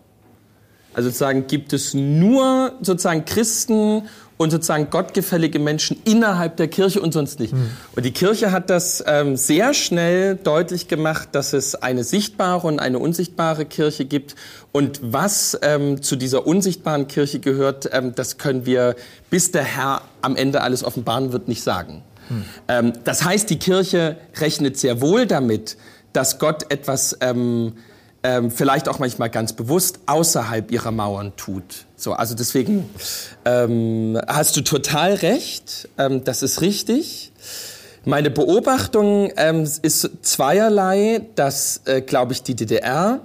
Also sozusagen gibt es nur sozusagen Christen und sozusagen gottgefällige Menschen innerhalb der Kirche und sonst nicht. Mhm. Und die Kirche hat das ähm, sehr schnell deutlich gemacht, dass es eine sichtbare und eine unsichtbare Kirche gibt. Und was ähm, zu dieser unsichtbaren Kirche gehört, ähm, das können wir, bis der Herr am Ende alles offenbaren wird, nicht sagen. Ähm, das heißt, die Kirche rechnet sehr wohl damit, dass Gott etwas ähm, ähm, vielleicht auch manchmal ganz bewusst außerhalb ihrer Mauern tut. So, also deswegen ähm, hast du total recht, ähm, das ist richtig. Meine Beobachtung ähm, ist zweierlei, dass, äh, glaube ich, die DDR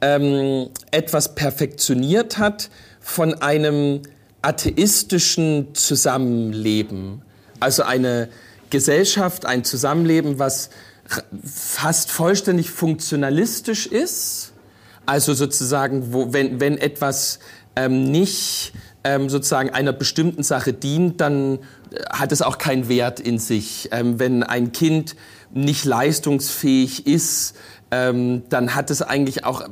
ähm, etwas perfektioniert hat von einem atheistischen Zusammenleben. Also eine Gesellschaft, ein Zusammenleben, was fast vollständig funktionalistisch ist. Also sozusagen, wo, wenn, wenn etwas ähm, nicht ähm, sozusagen einer bestimmten Sache dient, dann äh, hat es auch keinen Wert in sich. Ähm, wenn ein Kind nicht leistungsfähig ist, ähm, dann hat es eigentlich auch,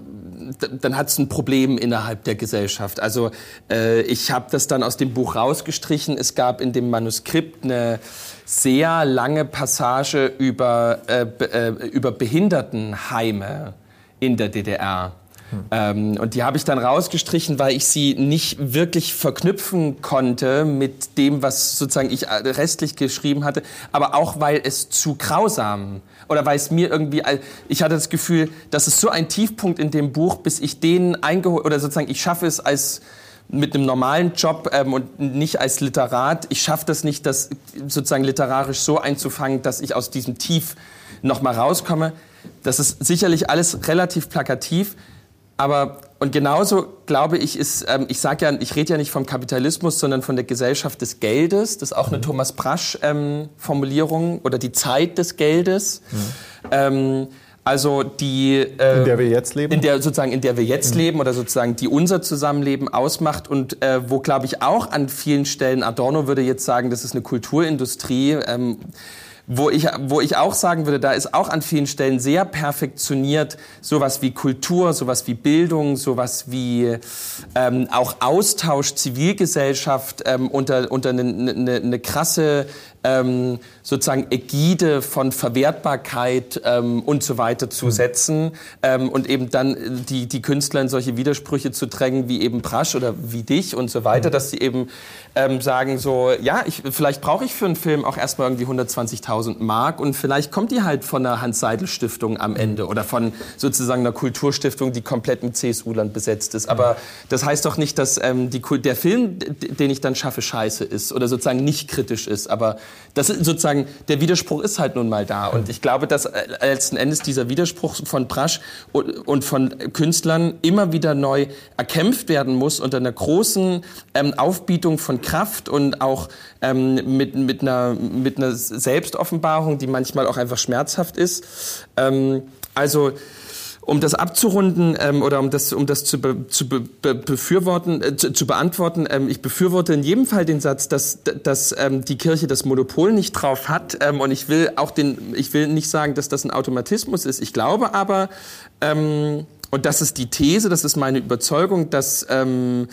dann hat es ein Problem innerhalb der Gesellschaft. Also äh, ich habe das dann aus dem Buch rausgestrichen. Es gab in dem Manuskript eine sehr lange Passage über, äh, äh, über Behindertenheime in der DDR. Ähm, und die habe ich dann rausgestrichen, weil ich sie nicht wirklich verknüpfen konnte mit dem, was sozusagen ich äh, restlich geschrieben hatte, aber auch weil es zu grausam oder weil es mir irgendwie, ich hatte das Gefühl, das ist so ein Tiefpunkt in dem Buch, bis ich den eingeholt oder sozusagen ich schaffe es als mit einem normalen Job ähm, und nicht als Literat. Ich schaffe das nicht, das sozusagen literarisch so einzufangen, dass ich aus diesem Tief noch mal rauskomme. Das ist sicherlich alles relativ plakativ. Aber und genauso glaube ich ist, ähm, ich sage ja, ich rede ja nicht vom Kapitalismus, sondern von der Gesellschaft des Geldes. Das ist auch mhm. eine Thomas Brasch ähm, Formulierung oder die Zeit des Geldes. Mhm. Ähm, also die äh, in der wir jetzt leben, in der sozusagen in der wir jetzt mhm. leben oder sozusagen die unser Zusammenleben ausmacht und äh, wo glaube ich auch an vielen Stellen Adorno würde jetzt sagen, das ist eine Kulturindustrie. Ähm, wo ich, wo ich auch sagen würde, da ist auch an vielen Stellen sehr perfektioniert sowas wie Kultur, sowas wie Bildung, sowas wie ähm, auch Austausch, Zivilgesellschaft ähm, unter, unter eine, eine, eine krasse ähm, sozusagen Ägide von Verwertbarkeit ähm, und so weiter zu mhm. setzen ähm, und eben dann die, die Künstler in solche Widersprüche zu drängen, wie eben Prasch oder wie dich und so weiter, mhm. dass sie eben ähm, sagen so, ja, ich, vielleicht brauche ich für einen Film auch erstmal irgendwie 120.000 Mark und vielleicht kommt die halt von der Hans-Seidel-Stiftung am Ende oder von sozusagen einer Kulturstiftung, die komplett mit CSU-Land besetzt ist. Aber das heißt doch nicht, dass ähm, die, der Film, den ich dann schaffe, scheiße ist oder sozusagen nicht kritisch ist. Aber das ist sozusagen, der Widerspruch ist halt nun mal da. Und ich glaube, dass äh, letzten Endes dieser Widerspruch von Brasch und von Künstlern immer wieder neu erkämpft werden muss unter einer großen ähm, Aufbietung von Kraft und auch ähm, mit, mit, einer, mit einer Selbstoffenbarung, die manchmal auch einfach schmerzhaft ist. Ähm, also um das abzurunden ähm, oder um das, um das zu, be, zu be, befürworten, äh, zu, zu, beantworten, ähm, ich befürworte in jedem Fall den Satz, dass, dass ähm, die Kirche das Monopol nicht drauf hat. Ähm, und ich will auch den, ich will nicht sagen, dass das ein Automatismus ist. Ich glaube aber, ähm, und das ist die These, das ist meine Überzeugung, dass ähm,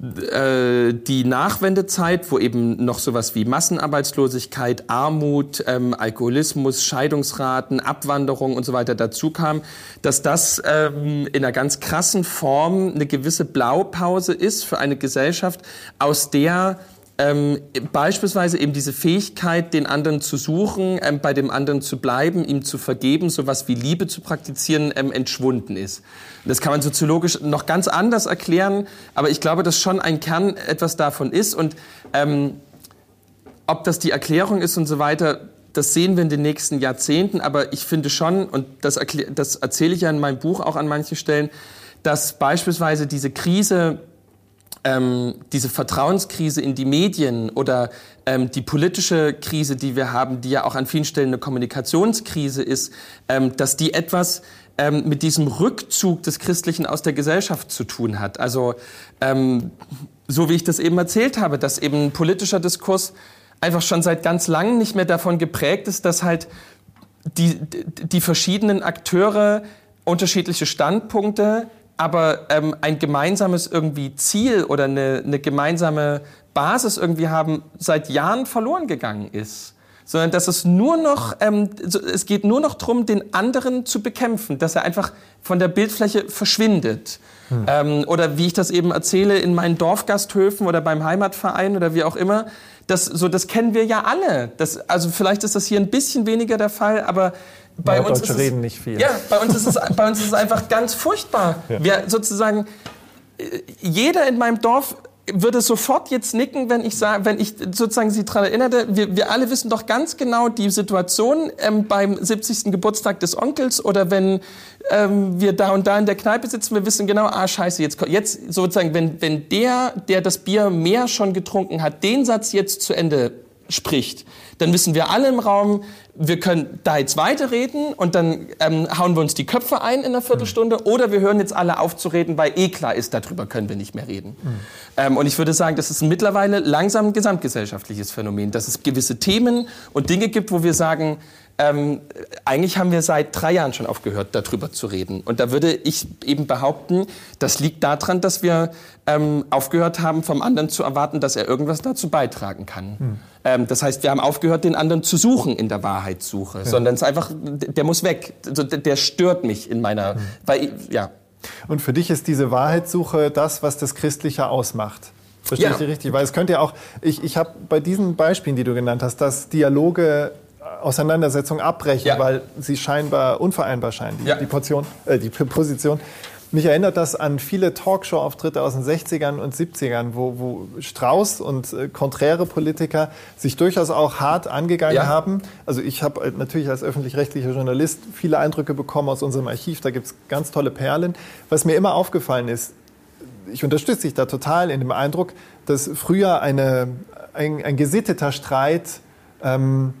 äh, die Nachwendezeit, wo eben noch sowas wie Massenarbeitslosigkeit, Armut, ähm, Alkoholismus, Scheidungsraten, Abwanderung und so weiter dazu kam, dass das ähm, in einer ganz krassen Form eine gewisse Blaupause ist für eine Gesellschaft, aus der ähm, beispielsweise eben diese Fähigkeit, den anderen zu suchen, ähm, bei dem anderen zu bleiben, ihm zu vergeben, sowas wie Liebe zu praktizieren, ähm, entschwunden ist. Das kann man soziologisch noch ganz anders erklären, aber ich glaube, dass schon ein Kern etwas davon ist. Und ähm, ob das die Erklärung ist und so weiter, das sehen wir in den nächsten Jahrzehnten, aber ich finde schon, und das, das erzähle ich ja in meinem Buch auch an manchen Stellen, dass beispielsweise diese Krise ähm, diese Vertrauenskrise in die Medien oder ähm, die politische Krise, die wir haben, die ja auch an vielen Stellen eine Kommunikationskrise ist, ähm, dass die etwas ähm, mit diesem Rückzug des Christlichen aus der Gesellschaft zu tun hat. Also ähm, so wie ich das eben erzählt habe, dass eben politischer Diskurs einfach schon seit ganz langem nicht mehr davon geprägt ist, dass halt die, die verschiedenen Akteure unterschiedliche Standpunkte aber ähm, ein gemeinsames irgendwie Ziel oder eine, eine gemeinsame Basis irgendwie haben, seit Jahren verloren gegangen ist sondern dass es nur noch, ähm, es geht nur noch darum, den anderen zu bekämpfen, dass er einfach von der Bildfläche verschwindet. Hm. Ähm, oder wie ich das eben erzähle in meinen Dorfgasthöfen oder beim Heimatverein oder wie auch immer, das, so, das kennen wir ja alle. Das, also vielleicht ist das hier ein bisschen weniger der Fall, aber bei ja, uns ist es, reden nicht viel. Ja, bei uns ist es, bei uns ist es einfach ganz furchtbar. Ja. Wir sozusagen äh, jeder in meinem Dorf würde sofort jetzt nicken, wenn ich sage, wenn ich sozusagen Sie daran erinnerte, wir, wir alle wissen doch ganz genau die Situation ähm, beim 70. Geburtstag des Onkels oder wenn ähm, wir da und da in der Kneipe sitzen, wir wissen genau, ah scheiße, jetzt, jetzt sozusagen, wenn, wenn der, der das Bier mehr schon getrunken hat, den Satz jetzt zu Ende spricht, dann wissen wir alle im Raum, wir können da jetzt weiterreden und dann ähm, hauen wir uns die Köpfe ein in einer Viertelstunde mhm. oder wir hören jetzt alle auf zu reden, weil eh klar ist, darüber können wir nicht mehr reden. Mhm. Ähm, und ich würde sagen, das ist mittlerweile langsam ein gesamtgesellschaftliches Phänomen, dass es gewisse Themen und Dinge gibt, wo wir sagen, ähm, eigentlich haben wir seit drei Jahren schon aufgehört, darüber zu reden. Und da würde ich eben behaupten, das liegt daran, dass wir ähm, aufgehört haben, vom anderen zu erwarten, dass er irgendwas dazu beitragen kann. Hm. Ähm, das heißt, wir haben aufgehört, den anderen zu suchen in der Wahrheitssuche, ja. sondern es einfach, der muss weg. Also, der stört mich in meiner, hm. weil, ja. Und für dich ist diese Wahrheitssuche das, was das Christliche ausmacht? Verstehe ja. ich richtig? Weil es könnte ja auch, ich, ich habe bei diesen Beispielen, die du genannt hast, dass Dialoge Auseinandersetzung abbrechen, ja. weil sie scheinbar unvereinbar scheinen, die, ja. die, Portion, äh, die Position. Mich erinnert das an viele Talkshow-Auftritte aus den 60ern und 70ern, wo, wo Strauß und äh, konträre Politiker sich durchaus auch hart angegangen ja. haben. Also ich habe äh, natürlich als öffentlich-rechtlicher Journalist viele Eindrücke bekommen aus unserem Archiv. Da gibt es ganz tolle Perlen. Was mir immer aufgefallen ist, ich unterstütze dich da total in dem Eindruck, dass früher eine, ein, ein gesitteter Streit ähm,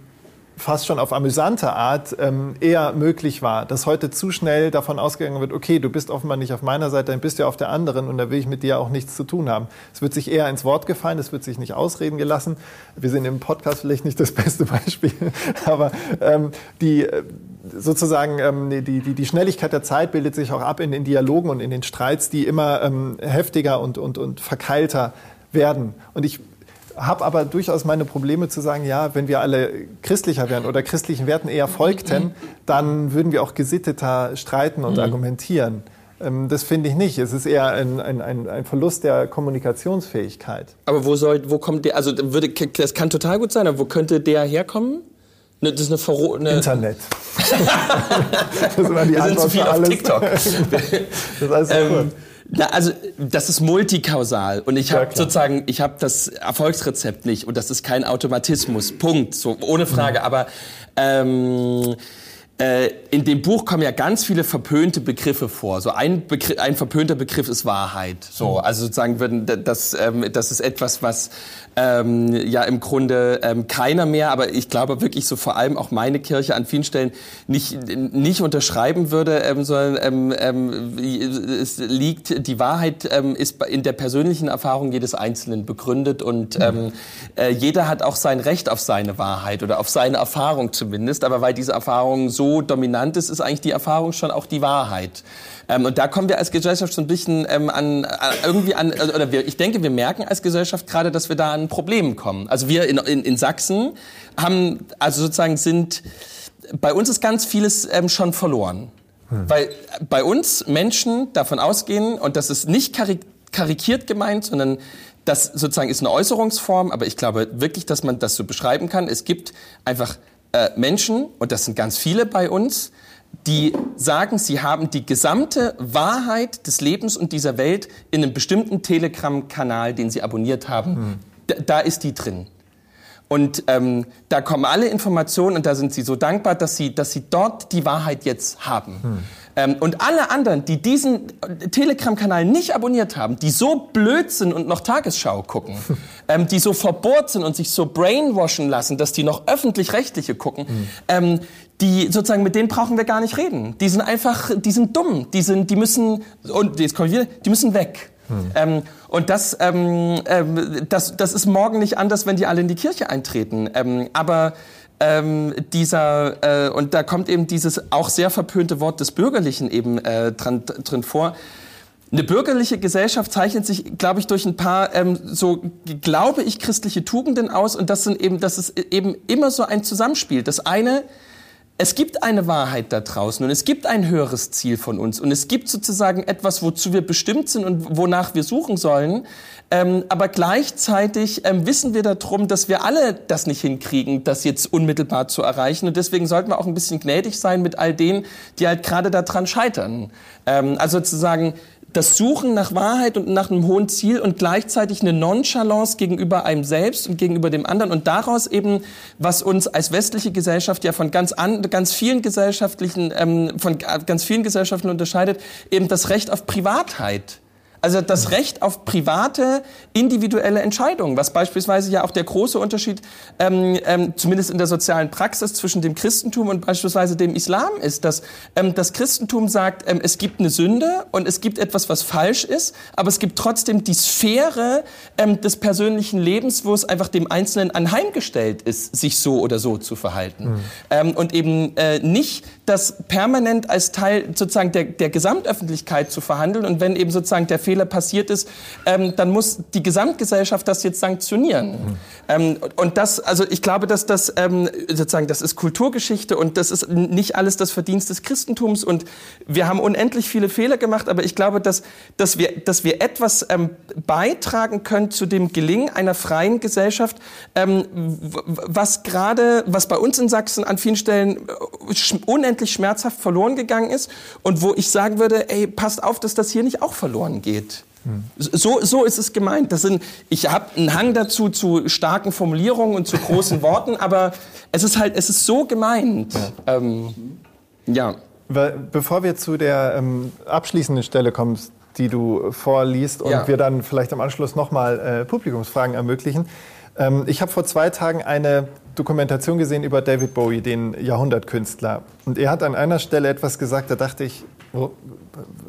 fast schon auf amüsante Art ähm, eher möglich war, dass heute zu schnell davon ausgegangen wird, okay, du bist offenbar nicht auf meiner Seite, dann bist du auf der anderen und da will ich mit dir auch nichts zu tun haben. Es wird sich eher ins Wort gefallen, es wird sich nicht ausreden gelassen. Wir sind im Podcast vielleicht nicht das beste Beispiel, aber ähm, die äh, sozusagen ähm, die, die, die Schnelligkeit der Zeit bildet sich auch ab in den Dialogen und in den Streits, die immer ähm, heftiger und, und, und verkeilter werden. Und ich habe aber durchaus meine Probleme zu sagen, ja, wenn wir alle christlicher wären oder christlichen Werten eher folgten, dann würden wir auch gesitteter streiten und mhm. argumentieren. Ähm, das finde ich nicht. Es ist eher ein, ein, ein, Verlust der Kommunikationsfähigkeit. Aber wo soll, wo kommt der, also würde, das kann total gut sein, aber wo könnte der herkommen? Ne, das ist eine Verro eine Internet. das war die Wir sind zu viel auf TikTok. das ist alles ähm, na, also das ist multikausal und ich habe ja, sozusagen, ich habe das Erfolgsrezept nicht und das ist kein Automatismus. Punkt, so ohne Frage. Aber ähm, äh, in dem Buch kommen ja ganz viele verpönte Begriffe vor. So ein, Begriff, ein verpönter Begriff ist Wahrheit. So, mhm. also sozusagen würden das, ähm, das ist etwas, was ähm, ja im Grunde ähm, keiner mehr, aber ich glaube wirklich so vor allem auch meine Kirche an vielen Stellen nicht nicht unterschreiben würde, ähm, sondern ähm, ähm, es liegt die Wahrheit ähm, ist in der persönlichen Erfahrung jedes Einzelnen begründet und mhm. ähm, äh, jeder hat auch sein Recht auf seine Wahrheit oder auf seine Erfahrung zumindest. Aber weil diese Erfahrung so dominant ist, ist eigentlich die Erfahrung schon auch die Wahrheit. Ähm, und da kommen wir als Gesellschaft so ein bisschen ähm, an, an irgendwie an, also, oder wir, ich denke, wir merken als Gesellschaft gerade, dass wir da an Problemen kommen. Also wir in, in, in Sachsen haben, also sozusagen sind, bei uns ist ganz vieles ähm, schon verloren. Hm. Weil bei uns Menschen davon ausgehen, und das ist nicht karik karikiert gemeint, sondern das sozusagen ist eine Äußerungsform, aber ich glaube wirklich, dass man das so beschreiben kann. Es gibt einfach äh, Menschen, und das sind ganz viele bei uns, die sagen, sie haben die gesamte Wahrheit des Lebens und dieser Welt in einem bestimmten Telegram-Kanal, den sie abonniert haben. Hm. Da, da ist die drin. Und ähm, da kommen alle Informationen und da sind sie so dankbar, dass sie, dass sie dort die Wahrheit jetzt haben. Hm. Ähm, und alle anderen, die diesen Telegram-Kanal nicht abonniert haben, die so blöd sind und noch Tagesschau gucken, ähm, die so verbohrt sind und sich so brainwashen lassen, dass die noch öffentlich-rechtliche gucken, mhm. ähm, die sozusagen mit denen brauchen wir gar nicht reden. Die sind einfach, die sind dumm, die sind, die müssen und jetzt komme ich wieder, die müssen weg. Hm. Ähm, und das, ähm, ähm, das, das ist morgen nicht anders, wenn die alle in die Kirche eintreten. Aber ähm, dieser, äh, und da kommt eben dieses auch sehr verpönte Wort des Bürgerlichen eben äh, dran, drin vor. Eine bürgerliche Gesellschaft zeichnet sich, glaube ich, durch ein paar ähm, so, glaube ich, christliche Tugenden aus. Und das sind eben, das ist eben immer so ein Zusammenspiel. Das eine es gibt eine Wahrheit da draußen und es gibt ein höheres Ziel von uns und es gibt sozusagen etwas, wozu wir bestimmt sind und wonach wir suchen sollen. Ähm, aber gleichzeitig ähm, wissen wir darum, dass wir alle das nicht hinkriegen, das jetzt unmittelbar zu erreichen. Und deswegen sollten wir auch ein bisschen gnädig sein mit all denen, die halt gerade daran scheitern. Ähm, also sozusagen das Suchen nach Wahrheit und nach einem hohen Ziel und gleichzeitig eine Nonchalance gegenüber einem selbst und gegenüber dem anderen und daraus eben, was uns als westliche Gesellschaft ja von ganz an, ganz vielen gesellschaftlichen, ähm, von ganz vielen Gesellschaften unterscheidet, eben das Recht auf Privatheit. Also das Recht auf private, individuelle Entscheidungen, was beispielsweise ja auch der große Unterschied, ähm, ähm, zumindest in der sozialen Praxis, zwischen dem Christentum und beispielsweise dem Islam ist, dass ähm, das Christentum sagt, ähm, es gibt eine Sünde und es gibt etwas, was falsch ist, aber es gibt trotzdem die Sphäre ähm, des persönlichen Lebens, wo es einfach dem Einzelnen anheimgestellt ist, sich so oder so zu verhalten. Mhm. Ähm, und eben äh, nicht das permanent als Teil sozusagen der, der Gesamtöffentlichkeit zu verhandeln und wenn eben sozusagen der Fehler passiert ist, ähm, dann muss die Gesamtgesellschaft das jetzt sanktionieren. Mhm. Ähm, und das, also ich glaube, dass das ähm, sozusagen, das ist Kulturgeschichte und das ist nicht alles das Verdienst des Christentums und wir haben unendlich viele Fehler gemacht, aber ich glaube, dass, dass, wir, dass wir etwas ähm, beitragen können zu dem Gelingen einer freien Gesellschaft, ähm, was gerade, was bei uns in Sachsen an vielen Stellen äh, unendlich unendlich schmerzhaft verloren gegangen ist und wo ich sagen würde, ey, passt auf, dass das hier nicht auch verloren geht. Hm. So, so ist es gemeint. Das sind, ich habe einen Hang dazu zu starken Formulierungen und zu großen Worten, aber es ist halt, es ist so gemeint. Ja. Ähm, ja. Bevor wir zu der ähm, abschließenden Stelle kommen, die du vorliest und ja. wir dann vielleicht am Anschluss nochmal äh, Publikumsfragen ermöglichen. Ähm, ich habe vor zwei Tagen eine Dokumentation gesehen über David Bowie, den Jahrhundertkünstler. Und er hat an einer Stelle etwas gesagt, da dachte ich, oh,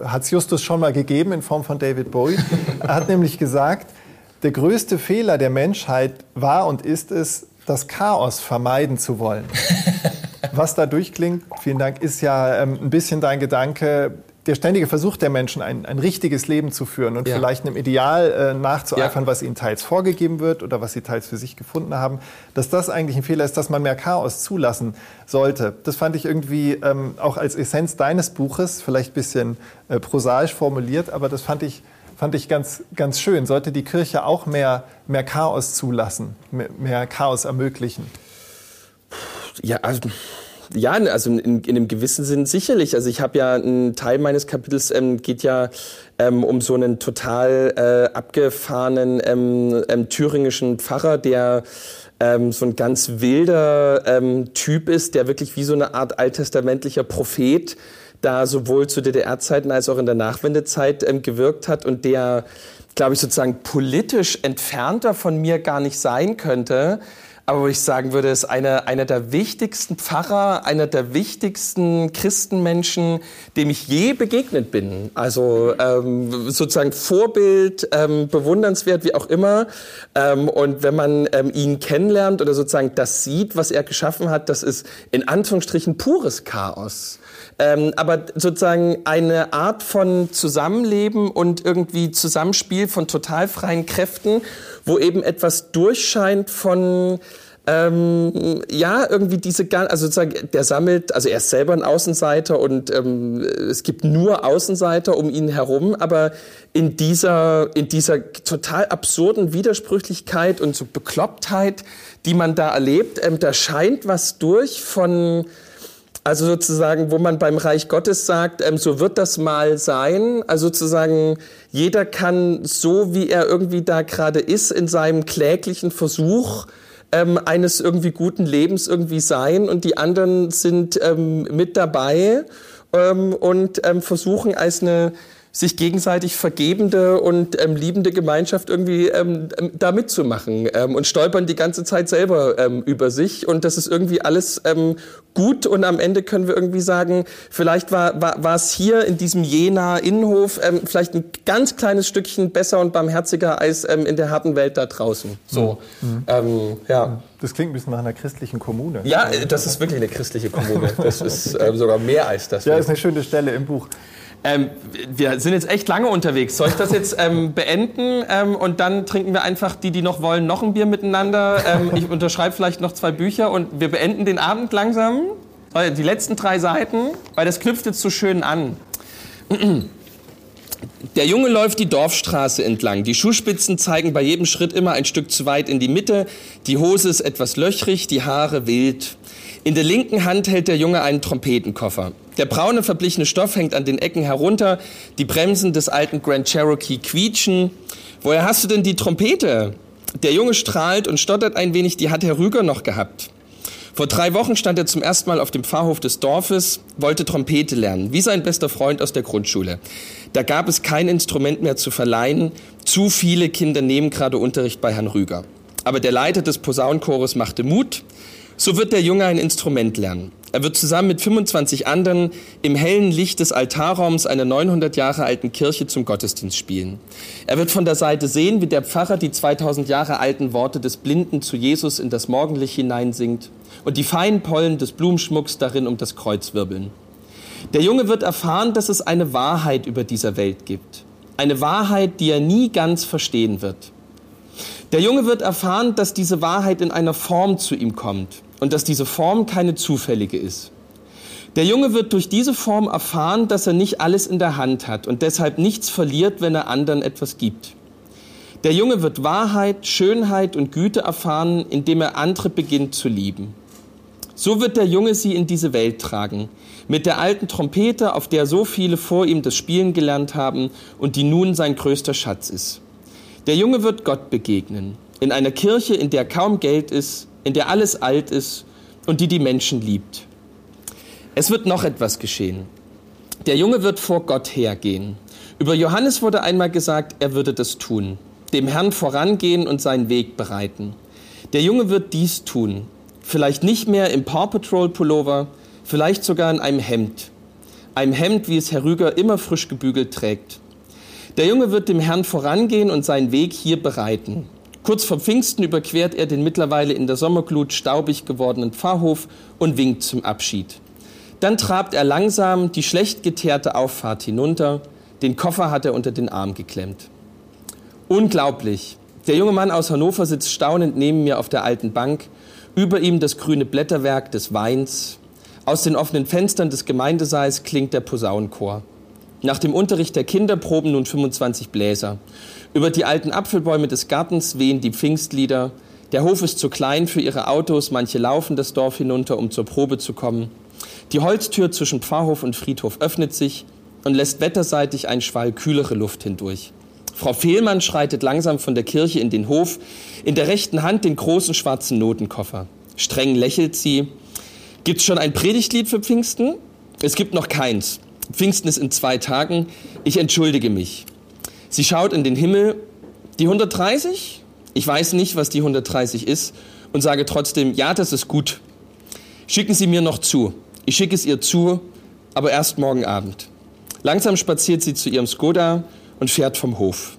hat es Justus schon mal gegeben in Form von David Bowie? er hat nämlich gesagt, der größte Fehler der Menschheit war und ist es, das Chaos vermeiden zu wollen. Was da durchklingt, vielen Dank, ist ja ähm, ein bisschen dein Gedanke, der ständige Versuch der Menschen, ein, ein richtiges Leben zu führen und ja. vielleicht einem Ideal äh, nachzueifern, ja. was ihnen teils vorgegeben wird oder was sie teils für sich gefunden haben, dass das eigentlich ein Fehler ist, dass man mehr Chaos zulassen sollte. Das fand ich irgendwie ähm, auch als Essenz deines Buches, vielleicht ein bisschen äh, prosaisch formuliert, aber das fand ich, fand ich ganz, ganz schön. Sollte die Kirche auch mehr, mehr Chaos zulassen, mehr, mehr Chaos ermöglichen? Ja, also ja, also in, in einem gewissen Sinn sicherlich. Also ich habe ja ein Teil meines Kapitels ähm, geht ja ähm, um so einen total äh, abgefahrenen ähm, ähm, thüringischen Pfarrer, der ähm, so ein ganz wilder ähm, Typ ist, der wirklich wie so eine Art alttestamentlicher Prophet da sowohl zu DDR-Zeiten als auch in der Nachwendezeit ähm, gewirkt hat und der, glaube ich, sozusagen politisch entfernter von mir gar nicht sein könnte aber wo ich sagen würde, ist einer, einer der wichtigsten Pfarrer, einer der wichtigsten Christenmenschen, dem ich je begegnet bin. Also ähm, sozusagen Vorbild, ähm, bewundernswert, wie auch immer. Ähm, und wenn man ähm, ihn kennenlernt oder sozusagen das sieht, was er geschaffen hat, das ist in Anführungsstrichen pures Chaos. Ähm, aber sozusagen eine Art von Zusammenleben und irgendwie Zusammenspiel von total freien Kräften, wo eben etwas durchscheint von ähm, ja, irgendwie diese, also sozusagen, der sammelt, also er ist selber ein Außenseiter und ähm, es gibt nur Außenseiter um ihn herum, aber in dieser, in dieser total absurden Widersprüchlichkeit und so Beklopptheit, die man da erlebt, ähm, da scheint was durch von, also sozusagen, wo man beim Reich Gottes sagt, ähm, so wird das mal sein. Also sozusagen, jeder kann so, wie er irgendwie da gerade ist, in seinem kläglichen Versuch, ähm, eines irgendwie guten Lebens irgendwie sein und die anderen sind ähm, mit dabei ähm, und ähm, versuchen als eine sich gegenseitig vergebende und ähm, liebende Gemeinschaft irgendwie ähm, ähm, da mitzumachen ähm, und stolpern die ganze Zeit selber ähm, über sich und das ist irgendwie alles ähm, gut und am Ende können wir irgendwie sagen, vielleicht war, war, war es hier in diesem Jena Innenhof ähm, vielleicht ein ganz kleines Stückchen besser und barmherziger als ähm, in der harten Welt da draußen. So, mhm. ähm, ja. Das klingt ein bisschen nach einer christlichen Kommune. Ja, das ist wirklich eine christliche Kommune. Das ist ähm, sogar mehr als das. Ja, ist eine schöne Stelle im Buch. Ähm, wir sind jetzt echt lange unterwegs. Soll ich das jetzt ähm, beenden ähm, und dann trinken wir einfach, die, die noch wollen, noch ein Bier miteinander? Ähm, ich unterschreibe vielleicht noch zwei Bücher und wir beenden den Abend langsam. Die letzten drei Seiten, weil das knüpft jetzt so schön an. Der Junge läuft die Dorfstraße entlang. Die Schuhspitzen zeigen bei jedem Schritt immer ein Stück zu weit in die Mitte. Die Hose ist etwas löchrig, die Haare wild. In der linken Hand hält der Junge einen Trompetenkoffer. Der braune verblichene Stoff hängt an den Ecken herunter. Die Bremsen des alten Grand Cherokee quietschen. Woher hast du denn die Trompete? Der Junge strahlt und stottert ein wenig. Die hat Herr Rüger noch gehabt. Vor drei Wochen stand er zum ersten Mal auf dem Pfarrhof des Dorfes, wollte Trompete lernen, wie sein bester Freund aus der Grundschule. Da gab es kein Instrument mehr zu verleihen. Zu viele Kinder nehmen gerade Unterricht bei Herrn Rüger. Aber der Leiter des Posaunenchores machte Mut. So wird der Junge ein Instrument lernen. Er wird zusammen mit 25 anderen im hellen Licht des Altarraums einer 900 Jahre alten Kirche zum Gottesdienst spielen. Er wird von der Seite sehen, wie der Pfarrer die 2000 Jahre alten Worte des Blinden zu Jesus in das Morgenlicht hineinsingt und die feinen Pollen des Blumenschmucks darin um das Kreuz wirbeln. Der Junge wird erfahren, dass es eine Wahrheit über dieser Welt gibt. Eine Wahrheit, die er nie ganz verstehen wird. Der Junge wird erfahren, dass diese Wahrheit in einer Form zu ihm kommt und dass diese Form keine zufällige ist. Der Junge wird durch diese Form erfahren, dass er nicht alles in der Hand hat und deshalb nichts verliert, wenn er anderen etwas gibt. Der Junge wird Wahrheit, Schönheit und Güte erfahren, indem er andere beginnt zu lieben. So wird der Junge sie in diese Welt tragen, mit der alten Trompete, auf der so viele vor ihm das Spielen gelernt haben und die nun sein größter Schatz ist. Der Junge wird Gott begegnen, in einer Kirche, in der kaum Geld ist, in der alles alt ist und die die Menschen liebt. Es wird noch etwas geschehen. Der Junge wird vor Gott hergehen. Über Johannes wurde einmal gesagt, er würde das tun, dem Herrn vorangehen und seinen Weg bereiten. Der Junge wird dies tun, vielleicht nicht mehr im Paw Patrol Pullover, vielleicht sogar in einem Hemd. Einem Hemd, wie es Herr Rüger immer frisch gebügelt trägt. Der Junge wird dem Herrn vorangehen und seinen Weg hier bereiten. Kurz vor Pfingsten überquert er den mittlerweile in der Sommerglut staubig gewordenen Pfarrhof und winkt zum Abschied. Dann trabt er langsam die schlecht geteerte Auffahrt hinunter. Den Koffer hat er unter den Arm geklemmt. Unglaublich. Der junge Mann aus Hannover sitzt staunend neben mir auf der alten Bank. Über ihm das grüne Blätterwerk des Weins. Aus den offenen Fenstern des Gemeindesaals klingt der Posaunenchor. Nach dem Unterricht der Kinder proben nun 25 Bläser. Über die alten Apfelbäume des Gartens wehen die Pfingstlieder. Der Hof ist zu klein für ihre Autos, manche laufen das Dorf hinunter, um zur Probe zu kommen. Die Holztür zwischen Pfarrhof und Friedhof öffnet sich und lässt wetterseitig ein Schwall kühlere Luft hindurch. Frau Fehlmann schreitet langsam von der Kirche in den Hof, in der rechten Hand den großen schwarzen Notenkoffer. Streng lächelt sie. Gibt's schon ein Predigtlied für Pfingsten? Es gibt noch keins. Pfingsten ist in zwei Tagen. Ich entschuldige mich. Sie schaut in den Himmel. Die 130? Ich weiß nicht, was die 130 ist und sage trotzdem, ja, das ist gut. Schicken Sie mir noch zu. Ich schicke es ihr zu, aber erst morgen Abend. Langsam spaziert sie zu ihrem Skoda und fährt vom Hof.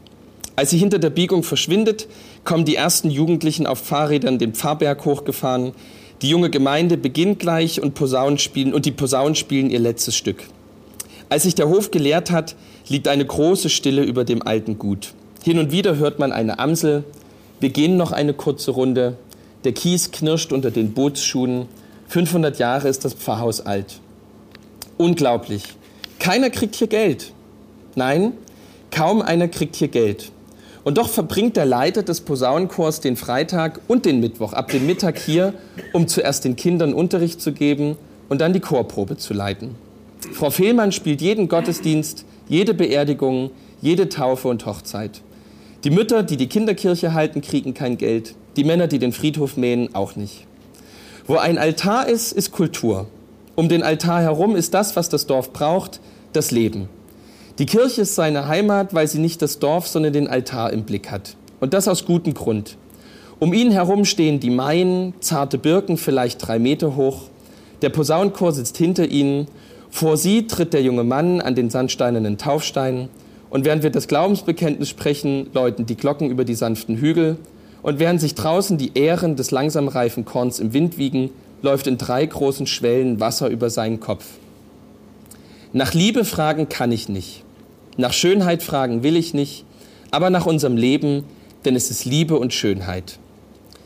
Als sie hinter der Biegung verschwindet, kommen die ersten Jugendlichen auf Fahrrädern den Pfarrberg hochgefahren. Die junge Gemeinde beginnt gleich und Posaunen spielen und die Posaunen spielen ihr letztes Stück. Als sich der Hof geleert hat, liegt eine große Stille über dem alten Gut. Hin und wieder hört man eine Amsel. Wir gehen noch eine kurze Runde. Der Kies knirscht unter den Bootsschuhen. 500 Jahre ist das Pfarrhaus alt. Unglaublich. Keiner kriegt hier Geld. Nein, kaum einer kriegt hier Geld. Und doch verbringt der Leiter des Posaunenchors den Freitag und den Mittwoch ab dem Mittag hier, um zuerst den Kindern Unterricht zu geben und dann die Chorprobe zu leiten. Frau Fehlmann spielt jeden Gottesdienst, jede Beerdigung, jede Taufe und Hochzeit. Die Mütter, die die Kinderkirche halten, kriegen kein Geld. Die Männer, die den Friedhof mähen, auch nicht. Wo ein Altar ist, ist Kultur. Um den Altar herum ist das, was das Dorf braucht, das Leben. Die Kirche ist seine Heimat, weil sie nicht das Dorf, sondern den Altar im Blick hat. Und das aus gutem Grund. Um ihn herum stehen die Maien, zarte Birken, vielleicht drei Meter hoch. Der Posaunenchor sitzt hinter ihnen. Vor sie tritt der junge Mann an den sandsteinernen Taufstein. Und während wir das Glaubensbekenntnis sprechen, läuten die Glocken über die sanften Hügel und während sich draußen die Ähren des langsam reifen Korns im Wind wiegen, läuft in drei großen Schwellen Wasser über seinen Kopf. Nach Liebe fragen kann ich nicht. Nach Schönheit fragen will ich nicht. Aber nach unserem Leben, denn es ist Liebe und Schönheit.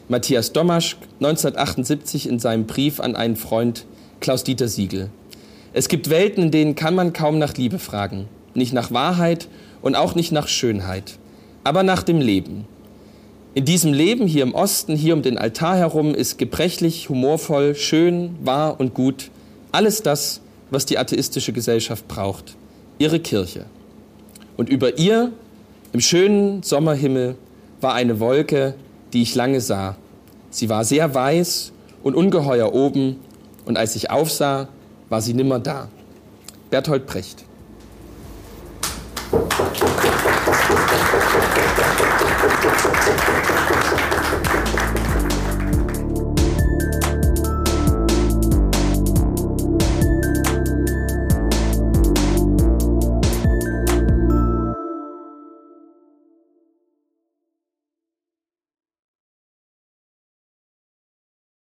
Matthias Domasch, 1978 in seinem Brief an einen Freund Klaus-Dieter Siegel. Es gibt Welten, in denen kann man kaum nach Liebe fragen. Nicht nach Wahrheit und auch nicht nach Schönheit. Aber nach dem Leben. In diesem Leben hier im Osten, hier um den Altar herum, ist gebrechlich, humorvoll, schön, wahr und gut alles das, was die atheistische Gesellschaft braucht. Ihre Kirche. Und über ihr, im schönen Sommerhimmel, war eine Wolke, die ich lange sah. Sie war sehr weiß und ungeheuer oben, und als ich aufsah, war sie nimmer da. Bertolt Brecht.